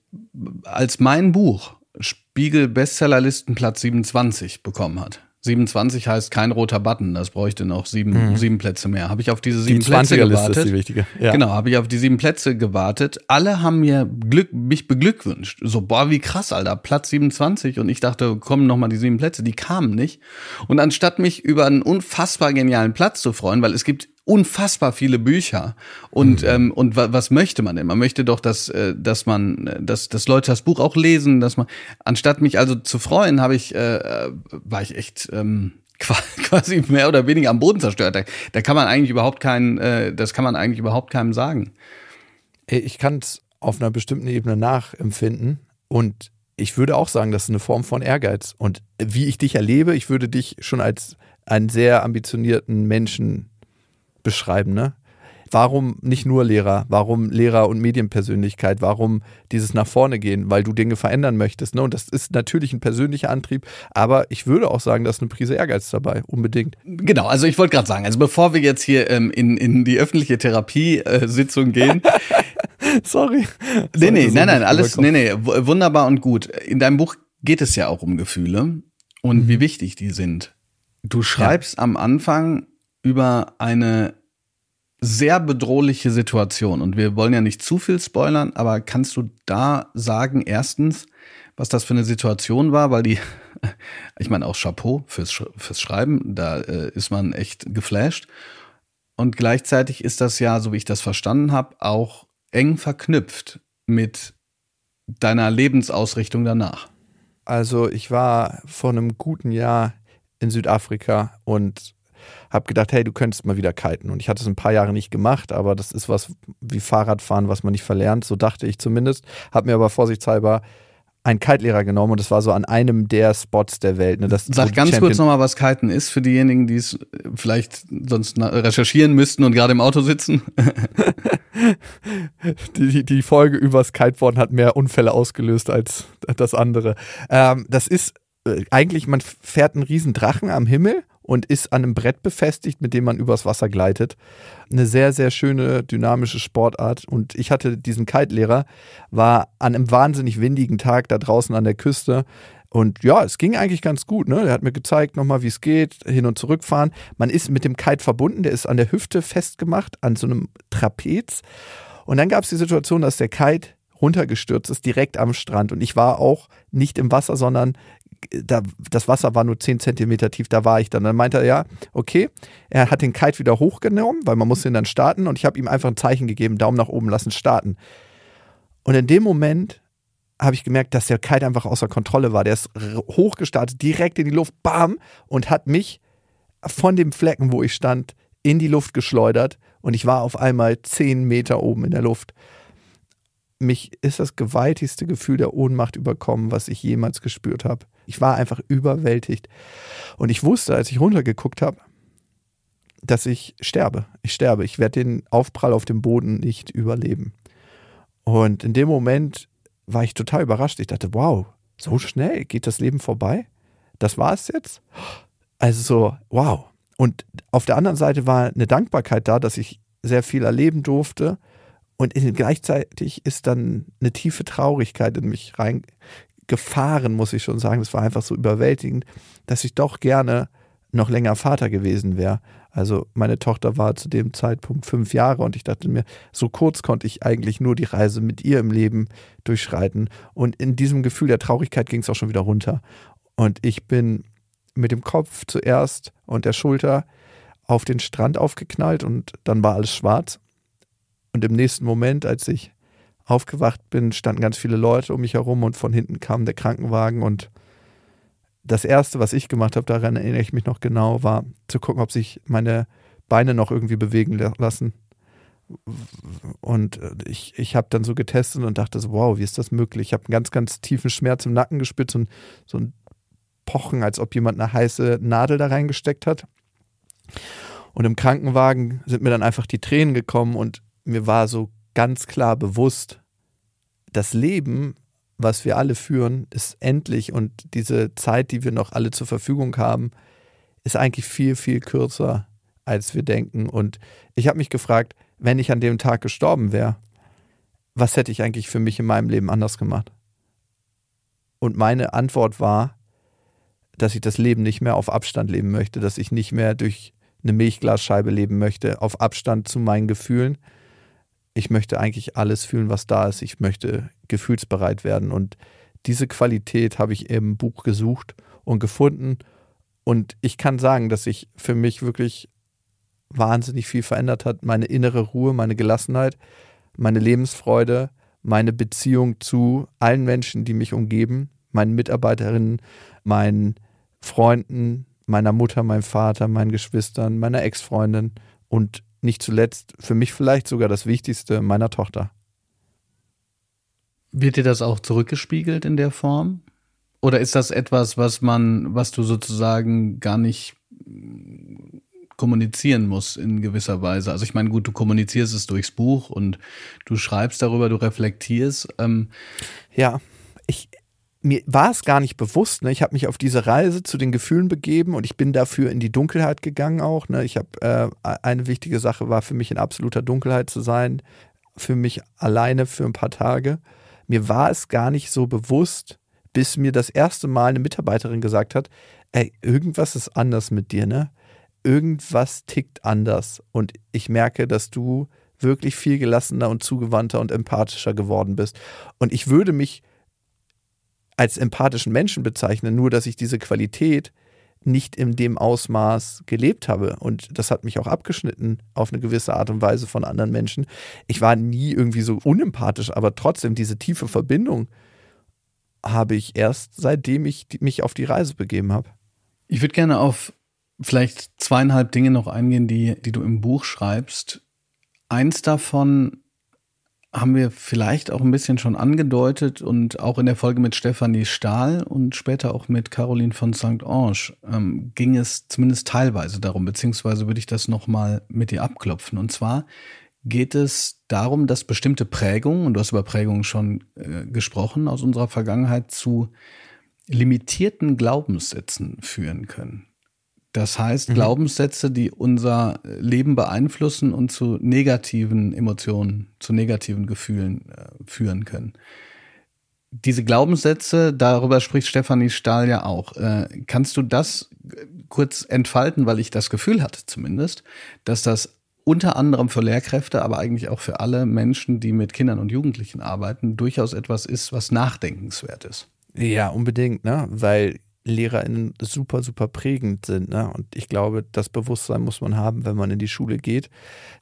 als mein Buch Spiegel Bestsellerlistenplatz 27 bekommen hat. 27 heißt kein roter Button, das bräuchte noch sieben, mhm. sieben Plätze mehr. Habe ich auf diese sieben die Plätze gewartet. Ist die wichtige. Ja. Genau, habe ich auf die sieben Plätze gewartet. Alle haben mir Glück, mich beglückwünscht. So, boah, wie krass, Alter, Platz 27. Und ich dachte, kommen noch mal die sieben Plätze. Die kamen nicht. Und anstatt mich über einen unfassbar genialen Platz zu freuen, weil es gibt unfassbar viele Bücher. Und, mhm. ähm, und was möchte man denn? Man möchte doch, dass, äh, dass man, äh, dass, dass Leute das Buch auch lesen, dass man, anstatt mich also zu freuen, habe ich, äh, äh war ich echt ähm, quasi mehr oder weniger am Boden zerstört. Da, da kann man eigentlich überhaupt keinen, äh, das kann man eigentlich überhaupt keinem sagen. Ich kann es auf einer bestimmten Ebene nachempfinden und ich würde auch sagen, das ist eine Form von Ehrgeiz. Und wie ich dich erlebe, ich würde dich schon als einen sehr ambitionierten Menschen beschreiben, ne? Warum nicht nur Lehrer? Warum Lehrer und Medienpersönlichkeit? Warum dieses nach vorne gehen? Weil du Dinge verändern möchtest. Ne? Und das ist natürlich ein persönlicher Antrieb, aber ich würde auch sagen, da ist eine Prise Ehrgeiz dabei, unbedingt. Genau, also ich wollte gerade sagen, also bevor wir jetzt hier ähm, in, in die öffentliche Therapiesitzung gehen. Sorry. Nee, nee, nein, nein, alles, nee, nee, wunderbar und gut. In deinem Buch geht es ja auch um Gefühle und mhm. wie wichtig die sind. Du schreibst ja. am Anfang über eine sehr bedrohliche Situation. Und wir wollen ja nicht zu viel spoilern, aber kannst du da sagen, erstens, was das für eine Situation war, weil die, ich meine auch Chapeau fürs, fürs Schreiben, da äh, ist man echt geflasht. Und gleichzeitig ist das ja, so wie ich das verstanden habe, auch eng verknüpft mit deiner Lebensausrichtung danach. Also ich war vor einem guten Jahr in Südafrika und habe gedacht, hey, du könntest mal wieder kiten. Und ich hatte es ein paar Jahre nicht gemacht, aber das ist was wie Fahrradfahren, was man nicht verlernt, so dachte ich zumindest. Habe mir aber vorsichtshalber einen Kite-Lehrer genommen und das war so an einem der Spots der Welt. Ne, das, Sag ganz Champion kurz nochmal, was Kiten ist für diejenigen, die es vielleicht sonst recherchieren müssten und gerade im Auto sitzen. die, die Folge übers Kiteboarden hat mehr Unfälle ausgelöst als das andere. Ähm, das ist äh, eigentlich, man fährt einen riesen Drachen am Himmel und ist an einem Brett befestigt, mit dem man übers Wasser gleitet. Eine sehr, sehr schöne, dynamische Sportart. Und ich hatte diesen Kite-Lehrer, war an einem wahnsinnig windigen Tag da draußen an der Küste. Und ja, es ging eigentlich ganz gut. Ne? Er hat mir gezeigt nochmal, wie es geht, hin und zurück fahren. Man ist mit dem Kite verbunden, der ist an der Hüfte festgemacht, an so einem Trapez. Und dann gab es die Situation, dass der Kite runtergestürzt ist, direkt am Strand. Und ich war auch nicht im Wasser, sondern da, das Wasser war nur 10 Zentimeter tief, da war ich dann. Dann meinte er, ja, okay. Er hat den Kite wieder hochgenommen, weil man muss ihn dann starten und ich habe ihm einfach ein Zeichen gegeben, Daumen nach oben lassen, starten. Und in dem Moment habe ich gemerkt, dass der Kite einfach außer Kontrolle war. Der ist hochgestartet, direkt in die Luft, bam, und hat mich von dem Flecken, wo ich stand, in die Luft geschleudert und ich war auf einmal 10 Meter oben in der Luft mich ist das gewaltigste Gefühl der Ohnmacht überkommen, was ich jemals gespürt habe. Ich war einfach überwältigt. Und ich wusste, als ich runtergeguckt habe, dass ich sterbe. Ich sterbe. Ich werde den Aufprall auf dem Boden nicht überleben. Und in dem Moment war ich total überrascht. Ich dachte, wow, so schnell geht das Leben vorbei? Das war es jetzt? Also so, wow. Und auf der anderen Seite war eine Dankbarkeit da, dass ich sehr viel erleben durfte und gleichzeitig ist dann eine tiefe Traurigkeit in mich reingefahren, muss ich schon sagen. Das war einfach so überwältigend, dass ich doch gerne noch länger Vater gewesen wäre. Also meine Tochter war zu dem Zeitpunkt fünf Jahre und ich dachte mir, so kurz konnte ich eigentlich nur die Reise mit ihr im Leben durchschreiten. Und in diesem Gefühl der Traurigkeit ging es auch schon wieder runter. Und ich bin mit dem Kopf zuerst und der Schulter auf den Strand aufgeknallt und dann war alles schwarz. Und im nächsten Moment, als ich aufgewacht bin, standen ganz viele Leute um mich herum und von hinten kam der Krankenwagen. Und das Erste, was ich gemacht habe, daran erinnere ich mich noch genau, war zu gucken, ob sich meine Beine noch irgendwie bewegen lassen. Und ich, ich habe dann so getestet und dachte so, wow, wie ist das möglich? Ich habe einen ganz, ganz tiefen Schmerz im Nacken gespürt, so so ein Pochen, als ob jemand eine heiße Nadel da reingesteckt hat. Und im Krankenwagen sind mir dann einfach die Tränen gekommen und mir war so ganz klar bewusst, das Leben, was wir alle führen, ist endlich und diese Zeit, die wir noch alle zur Verfügung haben, ist eigentlich viel, viel kürzer, als wir denken. Und ich habe mich gefragt, wenn ich an dem Tag gestorben wäre, was hätte ich eigentlich für mich in meinem Leben anders gemacht? Und meine Antwort war, dass ich das Leben nicht mehr auf Abstand leben möchte, dass ich nicht mehr durch eine Milchglasscheibe leben möchte, auf Abstand zu meinen Gefühlen, ich möchte eigentlich alles fühlen, was da ist. Ich möchte gefühlsbereit werden. Und diese Qualität habe ich im Buch gesucht und gefunden. Und ich kann sagen, dass sich für mich wirklich wahnsinnig viel verändert hat. Meine innere Ruhe, meine Gelassenheit, meine Lebensfreude, meine Beziehung zu allen Menschen, die mich umgeben, meinen Mitarbeiterinnen, meinen Freunden, meiner Mutter, meinem Vater, meinen Geschwistern, meiner Ex-Freundin und nicht zuletzt für mich vielleicht sogar das Wichtigste meiner Tochter. Wird dir das auch zurückgespiegelt in der Form? Oder ist das etwas, was man, was du sozusagen gar nicht kommunizieren muss in gewisser Weise? Also ich meine, gut, du kommunizierst es durchs Buch und du schreibst darüber, du reflektierst. Ähm ja, ich, mir war es gar nicht bewusst. Ne? Ich habe mich auf diese Reise zu den Gefühlen begeben und ich bin dafür in die Dunkelheit gegangen auch. Ne? Ich habe äh, eine wichtige Sache war für mich in absoluter Dunkelheit zu sein, für mich alleine für ein paar Tage. Mir war es gar nicht so bewusst, bis mir das erste Mal eine Mitarbeiterin gesagt hat, ey, irgendwas ist anders mit dir, ne? Irgendwas tickt anders und ich merke, dass du wirklich viel gelassener und zugewandter und empathischer geworden bist. Und ich würde mich als empathischen Menschen bezeichnen, nur dass ich diese Qualität nicht in dem Ausmaß gelebt habe. Und das hat mich auch abgeschnitten auf eine gewisse Art und Weise von anderen Menschen. Ich war nie irgendwie so unempathisch, aber trotzdem diese tiefe Verbindung habe ich erst seitdem ich mich auf die Reise begeben habe. Ich würde gerne auf vielleicht zweieinhalb Dinge noch eingehen, die, die du im Buch schreibst. Eins davon haben wir vielleicht auch ein bisschen schon angedeutet und auch in der Folge mit Stefanie Stahl und später auch mit Caroline von St. Ange ähm, ging es zumindest teilweise darum, beziehungsweise würde ich das nochmal mit dir abklopfen. Und zwar geht es darum, dass bestimmte Prägungen, und du hast über Prägungen schon äh, gesprochen, aus unserer Vergangenheit zu limitierten Glaubenssätzen führen können. Das heißt, mhm. Glaubenssätze, die unser Leben beeinflussen und zu negativen Emotionen, zu negativen Gefühlen äh, führen können. Diese Glaubenssätze, darüber spricht Stefanie Stahl ja auch. Äh, kannst du das kurz entfalten, weil ich das Gefühl hatte zumindest, dass das unter anderem für Lehrkräfte, aber eigentlich auch für alle Menschen, die mit Kindern und Jugendlichen arbeiten, durchaus etwas ist, was nachdenkenswert ist. Ja, unbedingt, ne? Weil LehrerInnen super, super prägend sind. Ne? Und ich glaube, das Bewusstsein muss man haben, wenn man in die Schule geht.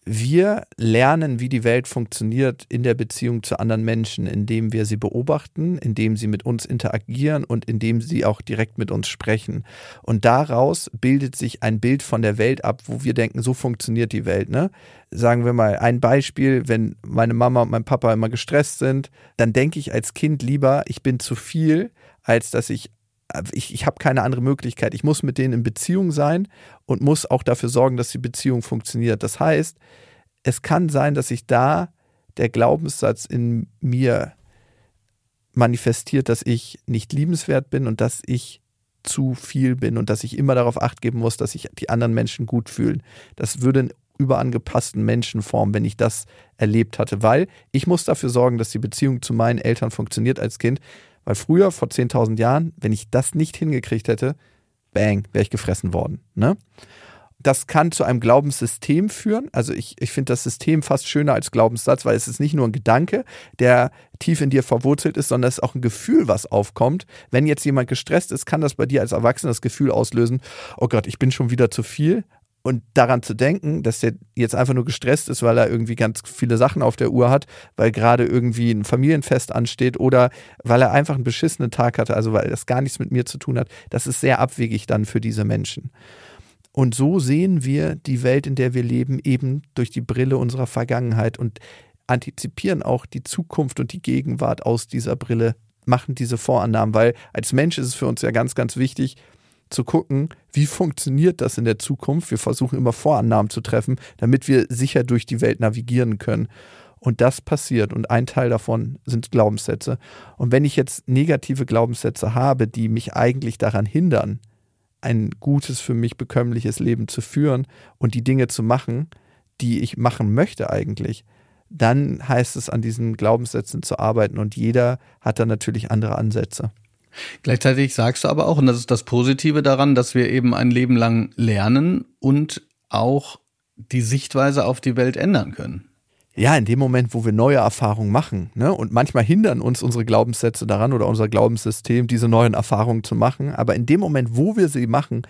Wir lernen, wie die Welt funktioniert in der Beziehung zu anderen Menschen, indem wir sie beobachten, indem sie mit uns interagieren und indem sie auch direkt mit uns sprechen. Und daraus bildet sich ein Bild von der Welt ab, wo wir denken, so funktioniert die Welt. Ne? Sagen wir mal ein Beispiel, wenn meine Mama und mein Papa immer gestresst sind, dann denke ich als Kind lieber, ich bin zu viel, als dass ich ich, ich habe keine andere Möglichkeit. Ich muss mit denen in Beziehung sein und muss auch dafür sorgen, dass die Beziehung funktioniert. Das heißt, es kann sein, dass sich da der Glaubenssatz in mir manifestiert, dass ich nicht liebenswert bin und dass ich zu viel bin und dass ich immer darauf acht geben muss, dass sich die anderen Menschen gut fühlen. Das würde einen überangepassten Menschen formen, wenn ich das erlebt hatte, weil ich muss dafür sorgen, dass die Beziehung zu meinen Eltern funktioniert als Kind. Weil früher, vor 10.000 Jahren, wenn ich das nicht hingekriegt hätte, bang, wäre ich gefressen worden. Ne? Das kann zu einem Glaubenssystem führen. Also ich, ich finde das System fast schöner als Glaubenssatz, weil es ist nicht nur ein Gedanke, der tief in dir verwurzelt ist, sondern es ist auch ein Gefühl, was aufkommt. Wenn jetzt jemand gestresst ist, kann das bei dir als Erwachsener das Gefühl auslösen, oh Gott, ich bin schon wieder zu viel. Und daran zu denken, dass der jetzt einfach nur gestresst ist, weil er irgendwie ganz viele Sachen auf der Uhr hat, weil gerade irgendwie ein Familienfest ansteht oder weil er einfach einen beschissenen Tag hatte, also weil das gar nichts mit mir zu tun hat, das ist sehr abwegig dann für diese Menschen. Und so sehen wir die Welt, in der wir leben, eben durch die Brille unserer Vergangenheit und antizipieren auch die Zukunft und die Gegenwart aus dieser Brille, machen diese Vorannahmen, weil als Mensch ist es für uns ja ganz, ganz wichtig, zu gucken, wie funktioniert das in der Zukunft. Wir versuchen immer Vorannahmen zu treffen, damit wir sicher durch die Welt navigieren können. Und das passiert. Und ein Teil davon sind Glaubenssätze. Und wenn ich jetzt negative Glaubenssätze habe, die mich eigentlich daran hindern, ein gutes, für mich bekömmliches Leben zu führen und die Dinge zu machen, die ich machen möchte eigentlich, dann heißt es, an diesen Glaubenssätzen zu arbeiten. Und jeder hat da natürlich andere Ansätze. Gleichzeitig sagst du aber auch, und das ist das Positive daran, dass wir eben ein Leben lang lernen und auch die Sichtweise auf die Welt ändern können. Ja, in dem Moment, wo wir neue Erfahrungen machen, ne? und manchmal hindern uns unsere Glaubenssätze daran oder unser Glaubenssystem, diese neuen Erfahrungen zu machen, aber in dem Moment, wo wir sie machen,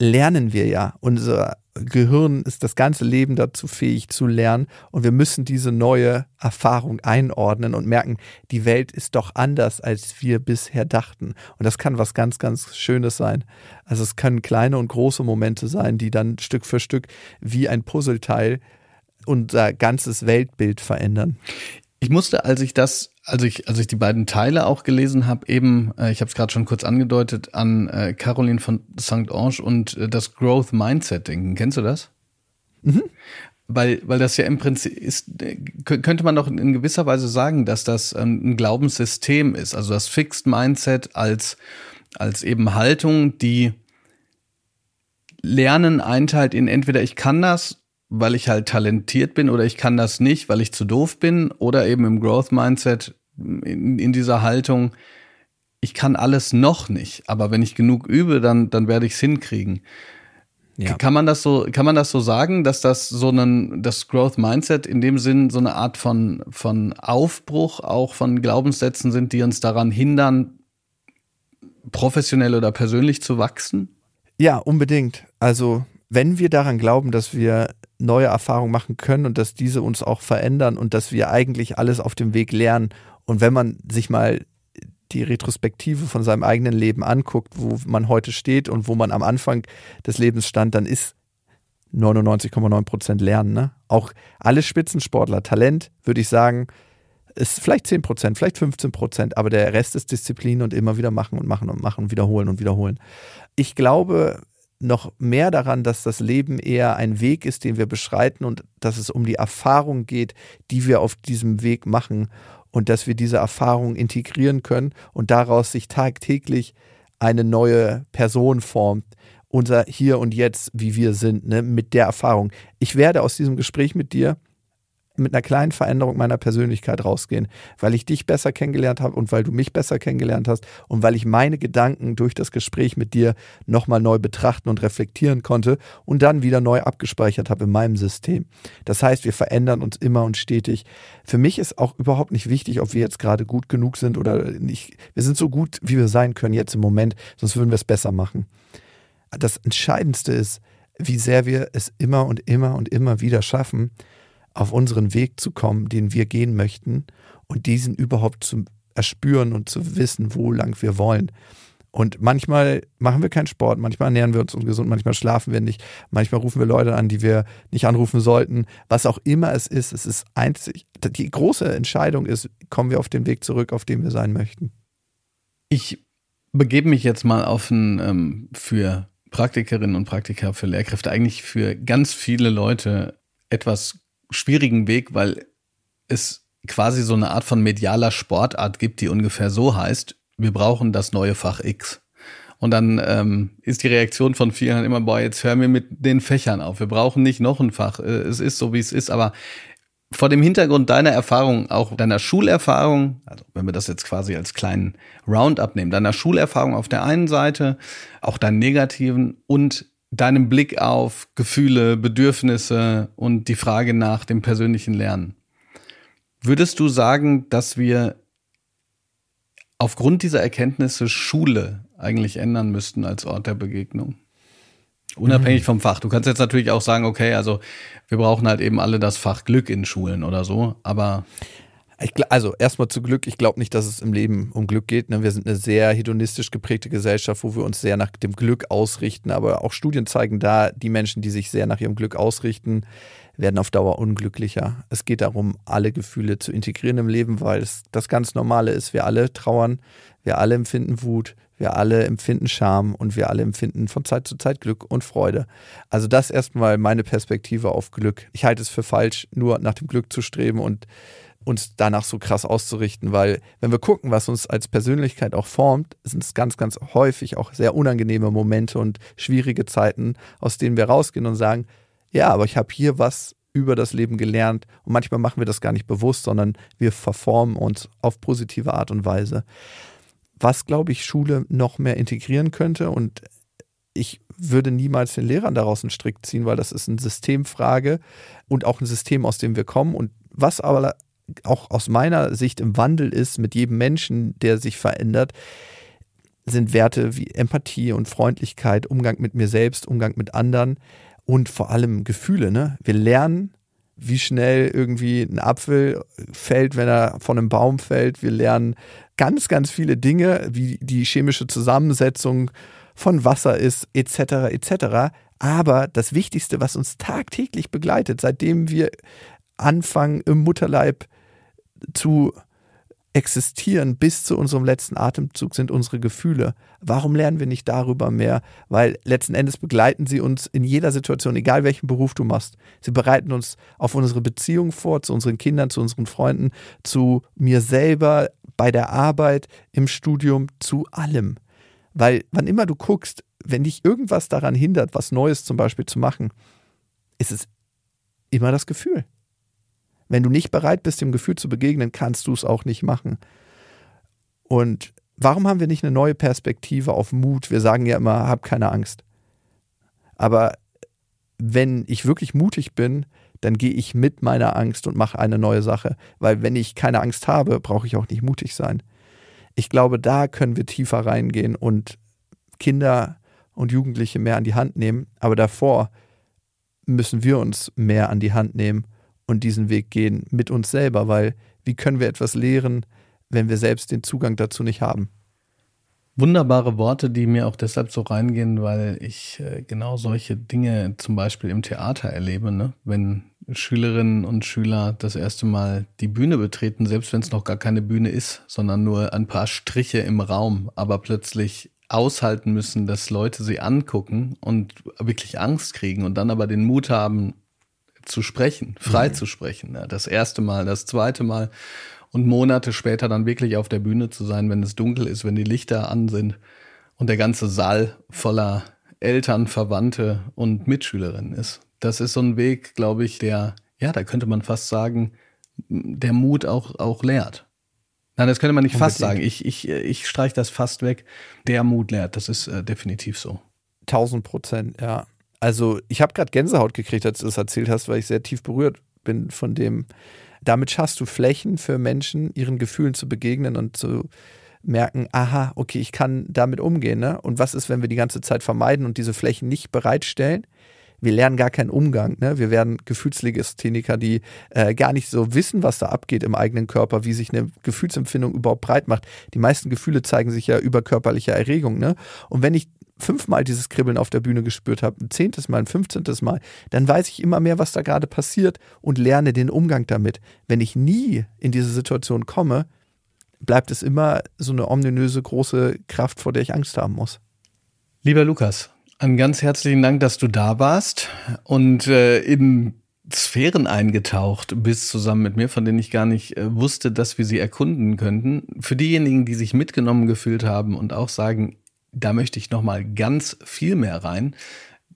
lernen wir ja. Unser Gehirn ist das ganze Leben dazu fähig zu lernen und wir müssen diese neue Erfahrung einordnen und merken, die Welt ist doch anders, als wir bisher dachten. Und das kann was ganz, ganz Schönes sein. Also es können kleine und große Momente sein, die dann Stück für Stück wie ein Puzzleteil unser ganzes Weltbild verändern. Ich musste, als ich das, als ich, als ich die beiden Teile auch gelesen habe, eben, äh, ich habe es gerade schon kurz angedeutet, an äh, Caroline von St. Ange und äh, das Growth Mindset denken. Kennst du das? Mhm. Weil, weil das ja im Prinzip ist, äh, könnte man doch in gewisser Weise sagen, dass das ähm, ein Glaubenssystem ist. Also das Fixed Mindset als, als eben Haltung, die Lernen einteilt in entweder ich kann das weil ich halt talentiert bin oder ich kann das nicht, weil ich zu doof bin oder eben im Growth Mindset in, in dieser Haltung, ich kann alles noch nicht, aber wenn ich genug übe, dann, dann werde ich es hinkriegen. Ja. Kann man das so, kann man das so sagen, dass das so ein, das Growth Mindset in dem Sinn so eine Art von, von Aufbruch auch von Glaubenssätzen sind, die uns daran hindern, professionell oder persönlich zu wachsen? Ja, unbedingt. Also, wenn wir daran glauben, dass wir neue Erfahrungen machen können und dass diese uns auch verändern und dass wir eigentlich alles auf dem Weg lernen. Und wenn man sich mal die Retrospektive von seinem eigenen Leben anguckt, wo man heute steht und wo man am Anfang des Lebens stand, dann ist 99,9 Prozent Lernen. Ne? Auch alle Spitzensportler, Talent, würde ich sagen, ist vielleicht 10 Prozent, vielleicht 15 Prozent, aber der Rest ist Disziplin und immer wieder machen und machen und machen, wiederholen und wiederholen. Ich glaube noch mehr daran, dass das Leben eher ein Weg ist, den wir beschreiten und dass es um die Erfahrung geht, die wir auf diesem Weg machen und dass wir diese Erfahrung integrieren können und daraus sich tagtäglich eine neue Person formt, unser Hier und Jetzt, wie wir sind, ne, mit der Erfahrung. Ich werde aus diesem Gespräch mit dir mit einer kleinen Veränderung meiner Persönlichkeit rausgehen, weil ich dich besser kennengelernt habe und weil du mich besser kennengelernt hast und weil ich meine Gedanken durch das Gespräch mit dir nochmal neu betrachten und reflektieren konnte und dann wieder neu abgespeichert habe in meinem System. Das heißt, wir verändern uns immer und stetig. Für mich ist auch überhaupt nicht wichtig, ob wir jetzt gerade gut genug sind oder nicht. Wir sind so gut, wie wir sein können jetzt im Moment, sonst würden wir es besser machen. Das Entscheidendste ist, wie sehr wir es immer und immer und immer wieder schaffen, auf unseren Weg zu kommen, den wir gehen möchten und diesen überhaupt zu erspüren und zu wissen, wo lang wir wollen. Und manchmal machen wir keinen Sport, manchmal ernähren wir uns ungesund, manchmal schlafen wir nicht, manchmal rufen wir Leute an, die wir nicht anrufen sollten. Was auch immer es ist, es ist einzig. Die große Entscheidung ist, kommen wir auf den Weg zurück, auf dem wir sein möchten. Ich begebe mich jetzt mal auf ein ähm, für Praktikerinnen und Praktiker, für Lehrkräfte, eigentlich für ganz viele Leute etwas schwierigen Weg, weil es quasi so eine Art von medialer Sportart gibt, die ungefähr so heißt, wir brauchen das neue Fach X. Und dann ähm, ist die Reaktion von vielen immer, boah, jetzt hören wir mit den Fächern auf. Wir brauchen nicht noch ein Fach. Äh, es ist so, wie es ist. Aber vor dem Hintergrund deiner Erfahrung, auch deiner Schulerfahrung, also wenn wir das jetzt quasi als kleinen Roundup nehmen, deiner Schulerfahrung auf der einen Seite, auch deinen negativen und deinem Blick auf Gefühle, Bedürfnisse und die Frage nach dem persönlichen Lernen. Würdest du sagen, dass wir aufgrund dieser Erkenntnisse Schule eigentlich ändern müssten als Ort der Begegnung? Unabhängig mhm. vom Fach. Du kannst jetzt natürlich auch sagen, okay, also wir brauchen halt eben alle das Fach Glück in Schulen oder so, aber ich, also erstmal zu Glück. Ich glaube nicht, dass es im Leben um Glück geht. Ne? Wir sind eine sehr hedonistisch geprägte Gesellschaft, wo wir uns sehr nach dem Glück ausrichten. Aber auch Studien zeigen da, die Menschen, die sich sehr nach ihrem Glück ausrichten, werden auf Dauer unglücklicher. Es geht darum, alle Gefühle zu integrieren im Leben, weil es das ganz Normale ist. Wir alle trauern, wir alle empfinden Wut, wir alle empfinden Scham und wir alle empfinden von Zeit zu Zeit Glück und Freude. Also das erstmal meine Perspektive auf Glück. Ich halte es für falsch, nur nach dem Glück zu streben und uns danach so krass auszurichten, weil wenn wir gucken, was uns als Persönlichkeit auch formt, sind es ganz, ganz häufig auch sehr unangenehme Momente und schwierige Zeiten, aus denen wir rausgehen und sagen, ja, aber ich habe hier was über das Leben gelernt und manchmal machen wir das gar nicht bewusst, sondern wir verformen uns auf positive Art und Weise. Was, glaube ich, Schule noch mehr integrieren könnte und ich würde niemals den Lehrern daraus einen Strick ziehen, weil das ist eine Systemfrage und auch ein System, aus dem wir kommen. Und was aber auch aus meiner Sicht im Wandel ist mit jedem Menschen, der sich verändert, sind Werte wie Empathie und Freundlichkeit, Umgang mit mir selbst, Umgang mit anderen und vor allem Gefühle. Ne? Wir lernen, wie schnell irgendwie ein Apfel fällt, wenn er von einem Baum fällt. Wir lernen ganz, ganz viele Dinge, wie die chemische Zusammensetzung von Wasser ist, etc., etc. Aber das Wichtigste, was uns tagtäglich begleitet, seitdem wir anfangen, im Mutterleib zu existieren bis zu unserem letzten Atemzug sind unsere Gefühle. Warum lernen wir nicht darüber mehr? Weil letzten Endes begleiten sie uns in jeder Situation, egal welchen Beruf du machst. Sie bereiten uns auf unsere Beziehung vor, zu unseren Kindern, zu unseren Freunden, zu mir selber, bei der Arbeit, im Studium, zu allem. Weil wann immer du guckst, wenn dich irgendwas daran hindert, was Neues zum Beispiel zu machen, ist es immer das Gefühl. Wenn du nicht bereit bist, dem Gefühl zu begegnen, kannst du es auch nicht machen. Und warum haben wir nicht eine neue Perspektive auf Mut? Wir sagen ja immer, hab keine Angst. Aber wenn ich wirklich mutig bin, dann gehe ich mit meiner Angst und mache eine neue Sache. Weil wenn ich keine Angst habe, brauche ich auch nicht mutig sein. Ich glaube, da können wir tiefer reingehen und Kinder und Jugendliche mehr an die Hand nehmen. Aber davor müssen wir uns mehr an die Hand nehmen und diesen Weg gehen mit uns selber, weil wie können wir etwas lehren, wenn wir selbst den Zugang dazu nicht haben? Wunderbare Worte, die mir auch deshalb so reingehen, weil ich äh, genau solche Dinge zum Beispiel im Theater erlebe. Ne? Wenn Schülerinnen und Schüler das erste Mal die Bühne betreten, selbst wenn es noch gar keine Bühne ist, sondern nur ein paar Striche im Raum, aber plötzlich aushalten müssen, dass Leute sie angucken und wirklich Angst kriegen und dann aber den Mut haben zu sprechen, frei mhm. zu sprechen. Ja, das erste Mal, das zweite Mal und Monate später dann wirklich auf der Bühne zu sein, wenn es dunkel ist, wenn die Lichter an sind und der ganze Saal voller Eltern, Verwandte und Mitschülerinnen ist. Das ist so ein Weg, glaube ich, der, ja, da könnte man fast sagen, der Mut auch, auch lehrt. Nein, das könnte man nicht Unbedingt. fast sagen. Ich, ich, ich streiche das fast weg. Der Mut lehrt, das ist äh, definitiv so. Tausend Prozent, ja. Also ich habe gerade Gänsehaut gekriegt, als du das erzählt hast, weil ich sehr tief berührt bin von dem. Damit schaffst du Flächen für Menschen, ihren Gefühlen zu begegnen und zu merken, aha, okay, ich kann damit umgehen. Ne? Und was ist, wenn wir die ganze Zeit vermeiden und diese Flächen nicht bereitstellen? wir lernen gar keinen Umgang. Ne? Wir werden Gefühlslegastheniker, die äh, gar nicht so wissen, was da abgeht im eigenen Körper, wie sich eine Gefühlsempfindung überhaupt breit macht. Die meisten Gefühle zeigen sich ja über körperliche Erregung. Ne? Und wenn ich fünfmal dieses Kribbeln auf der Bühne gespürt habe, ein zehntes Mal, ein fünfzehntes Mal, dann weiß ich immer mehr, was da gerade passiert und lerne den Umgang damit. Wenn ich nie in diese Situation komme, bleibt es immer so eine ominöse große Kraft, vor der ich Angst haben muss. Lieber Lukas, einen ganz herzlichen Dank, dass du da warst und äh, in Sphären eingetaucht bist zusammen mit mir, von denen ich gar nicht äh, wusste, dass wir sie erkunden könnten. Für diejenigen, die sich mitgenommen gefühlt haben und auch sagen, da möchte ich noch mal ganz viel mehr rein.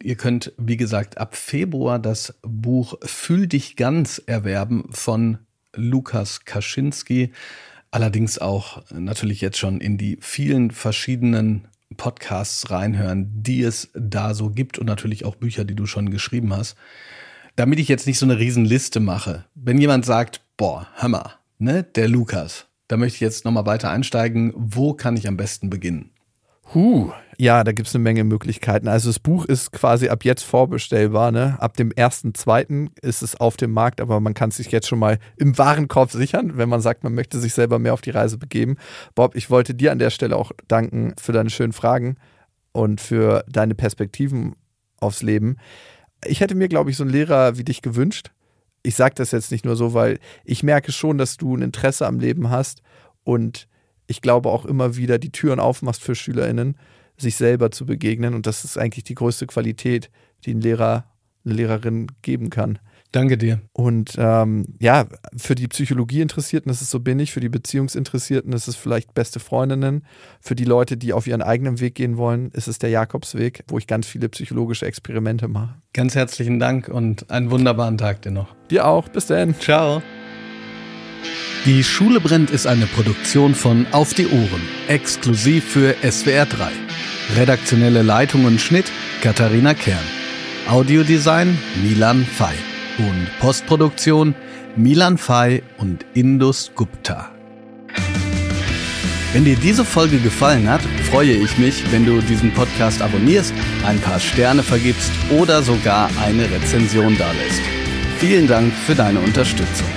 Ihr könnt, wie gesagt, ab Februar das Buch Fühl dich ganz erwerben von Lukas Kaczynski. Allerdings auch natürlich jetzt schon in die vielen verschiedenen Podcasts reinhören, die es da so gibt und natürlich auch Bücher, die du schon geschrieben hast. Damit ich jetzt nicht so eine Riesenliste mache. Wenn jemand sagt, boah, Hammer, ne, der Lukas, da möchte ich jetzt nochmal weiter einsteigen. Wo kann ich am besten beginnen? Huh, ja, da gibt es eine Menge Möglichkeiten. Also das Buch ist quasi ab jetzt vorbestellbar. Ne? Ab dem 1.2. ist es auf dem Markt, aber man kann es sich jetzt schon mal im Warenkorb sichern, wenn man sagt, man möchte sich selber mehr auf die Reise begeben. Bob, ich wollte dir an der Stelle auch danken für deine schönen Fragen und für deine Perspektiven aufs Leben. Ich hätte mir, glaube ich, so einen Lehrer wie dich gewünscht. Ich sage das jetzt nicht nur so, weil ich merke schon, dass du ein Interesse am Leben hast und ich glaube auch immer wieder die Türen aufmachst für SchülerInnen, sich selber zu begegnen. Und das ist eigentlich die größte Qualität, die ein Lehrer, eine Lehrerin geben kann. Danke dir. Und ähm, ja, für die Psychologie-Interessierten ist es so bin ich, für die Beziehungsinteressierten ist es vielleicht beste Freundinnen, für die Leute, die auf ihren eigenen Weg gehen wollen, ist es der Jakobsweg, wo ich ganz viele psychologische Experimente mache. Ganz herzlichen Dank und einen wunderbaren Tag dir noch. Dir auch. Bis dann. Ciao. Die Schule brennt ist eine Produktion von Auf die Ohren, exklusiv für SWR 3. Redaktionelle Leitung und Schnitt Katharina Kern. Audiodesign Milan Fay. Und Postproduktion Milan Fay und Indus Gupta. Wenn dir diese Folge gefallen hat, freue ich mich, wenn du diesen Podcast abonnierst, ein paar Sterne vergibst oder sogar eine Rezension dalässt. Vielen Dank für deine Unterstützung.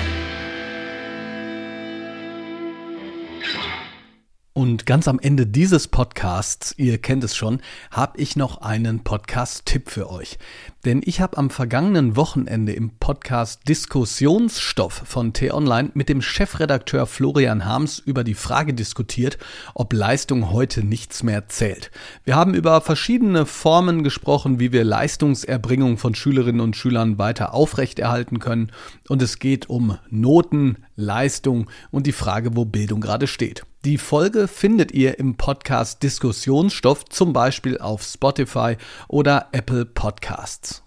Und ganz am Ende dieses Podcasts, ihr kennt es schon, habe ich noch einen Podcast-Tipp für euch. Denn ich habe am vergangenen Wochenende im Podcast Diskussionsstoff von T-Online mit dem Chefredakteur Florian Harms über die Frage diskutiert, ob Leistung heute nichts mehr zählt. Wir haben über verschiedene Formen gesprochen, wie wir Leistungserbringung von Schülerinnen und Schülern weiter aufrechterhalten können. Und es geht um Noten, Leistung und die Frage, wo Bildung gerade steht. Die Folge findet ihr im Podcast Diskussionsstoff, zum Beispiel auf Spotify oder Apple Podcasts.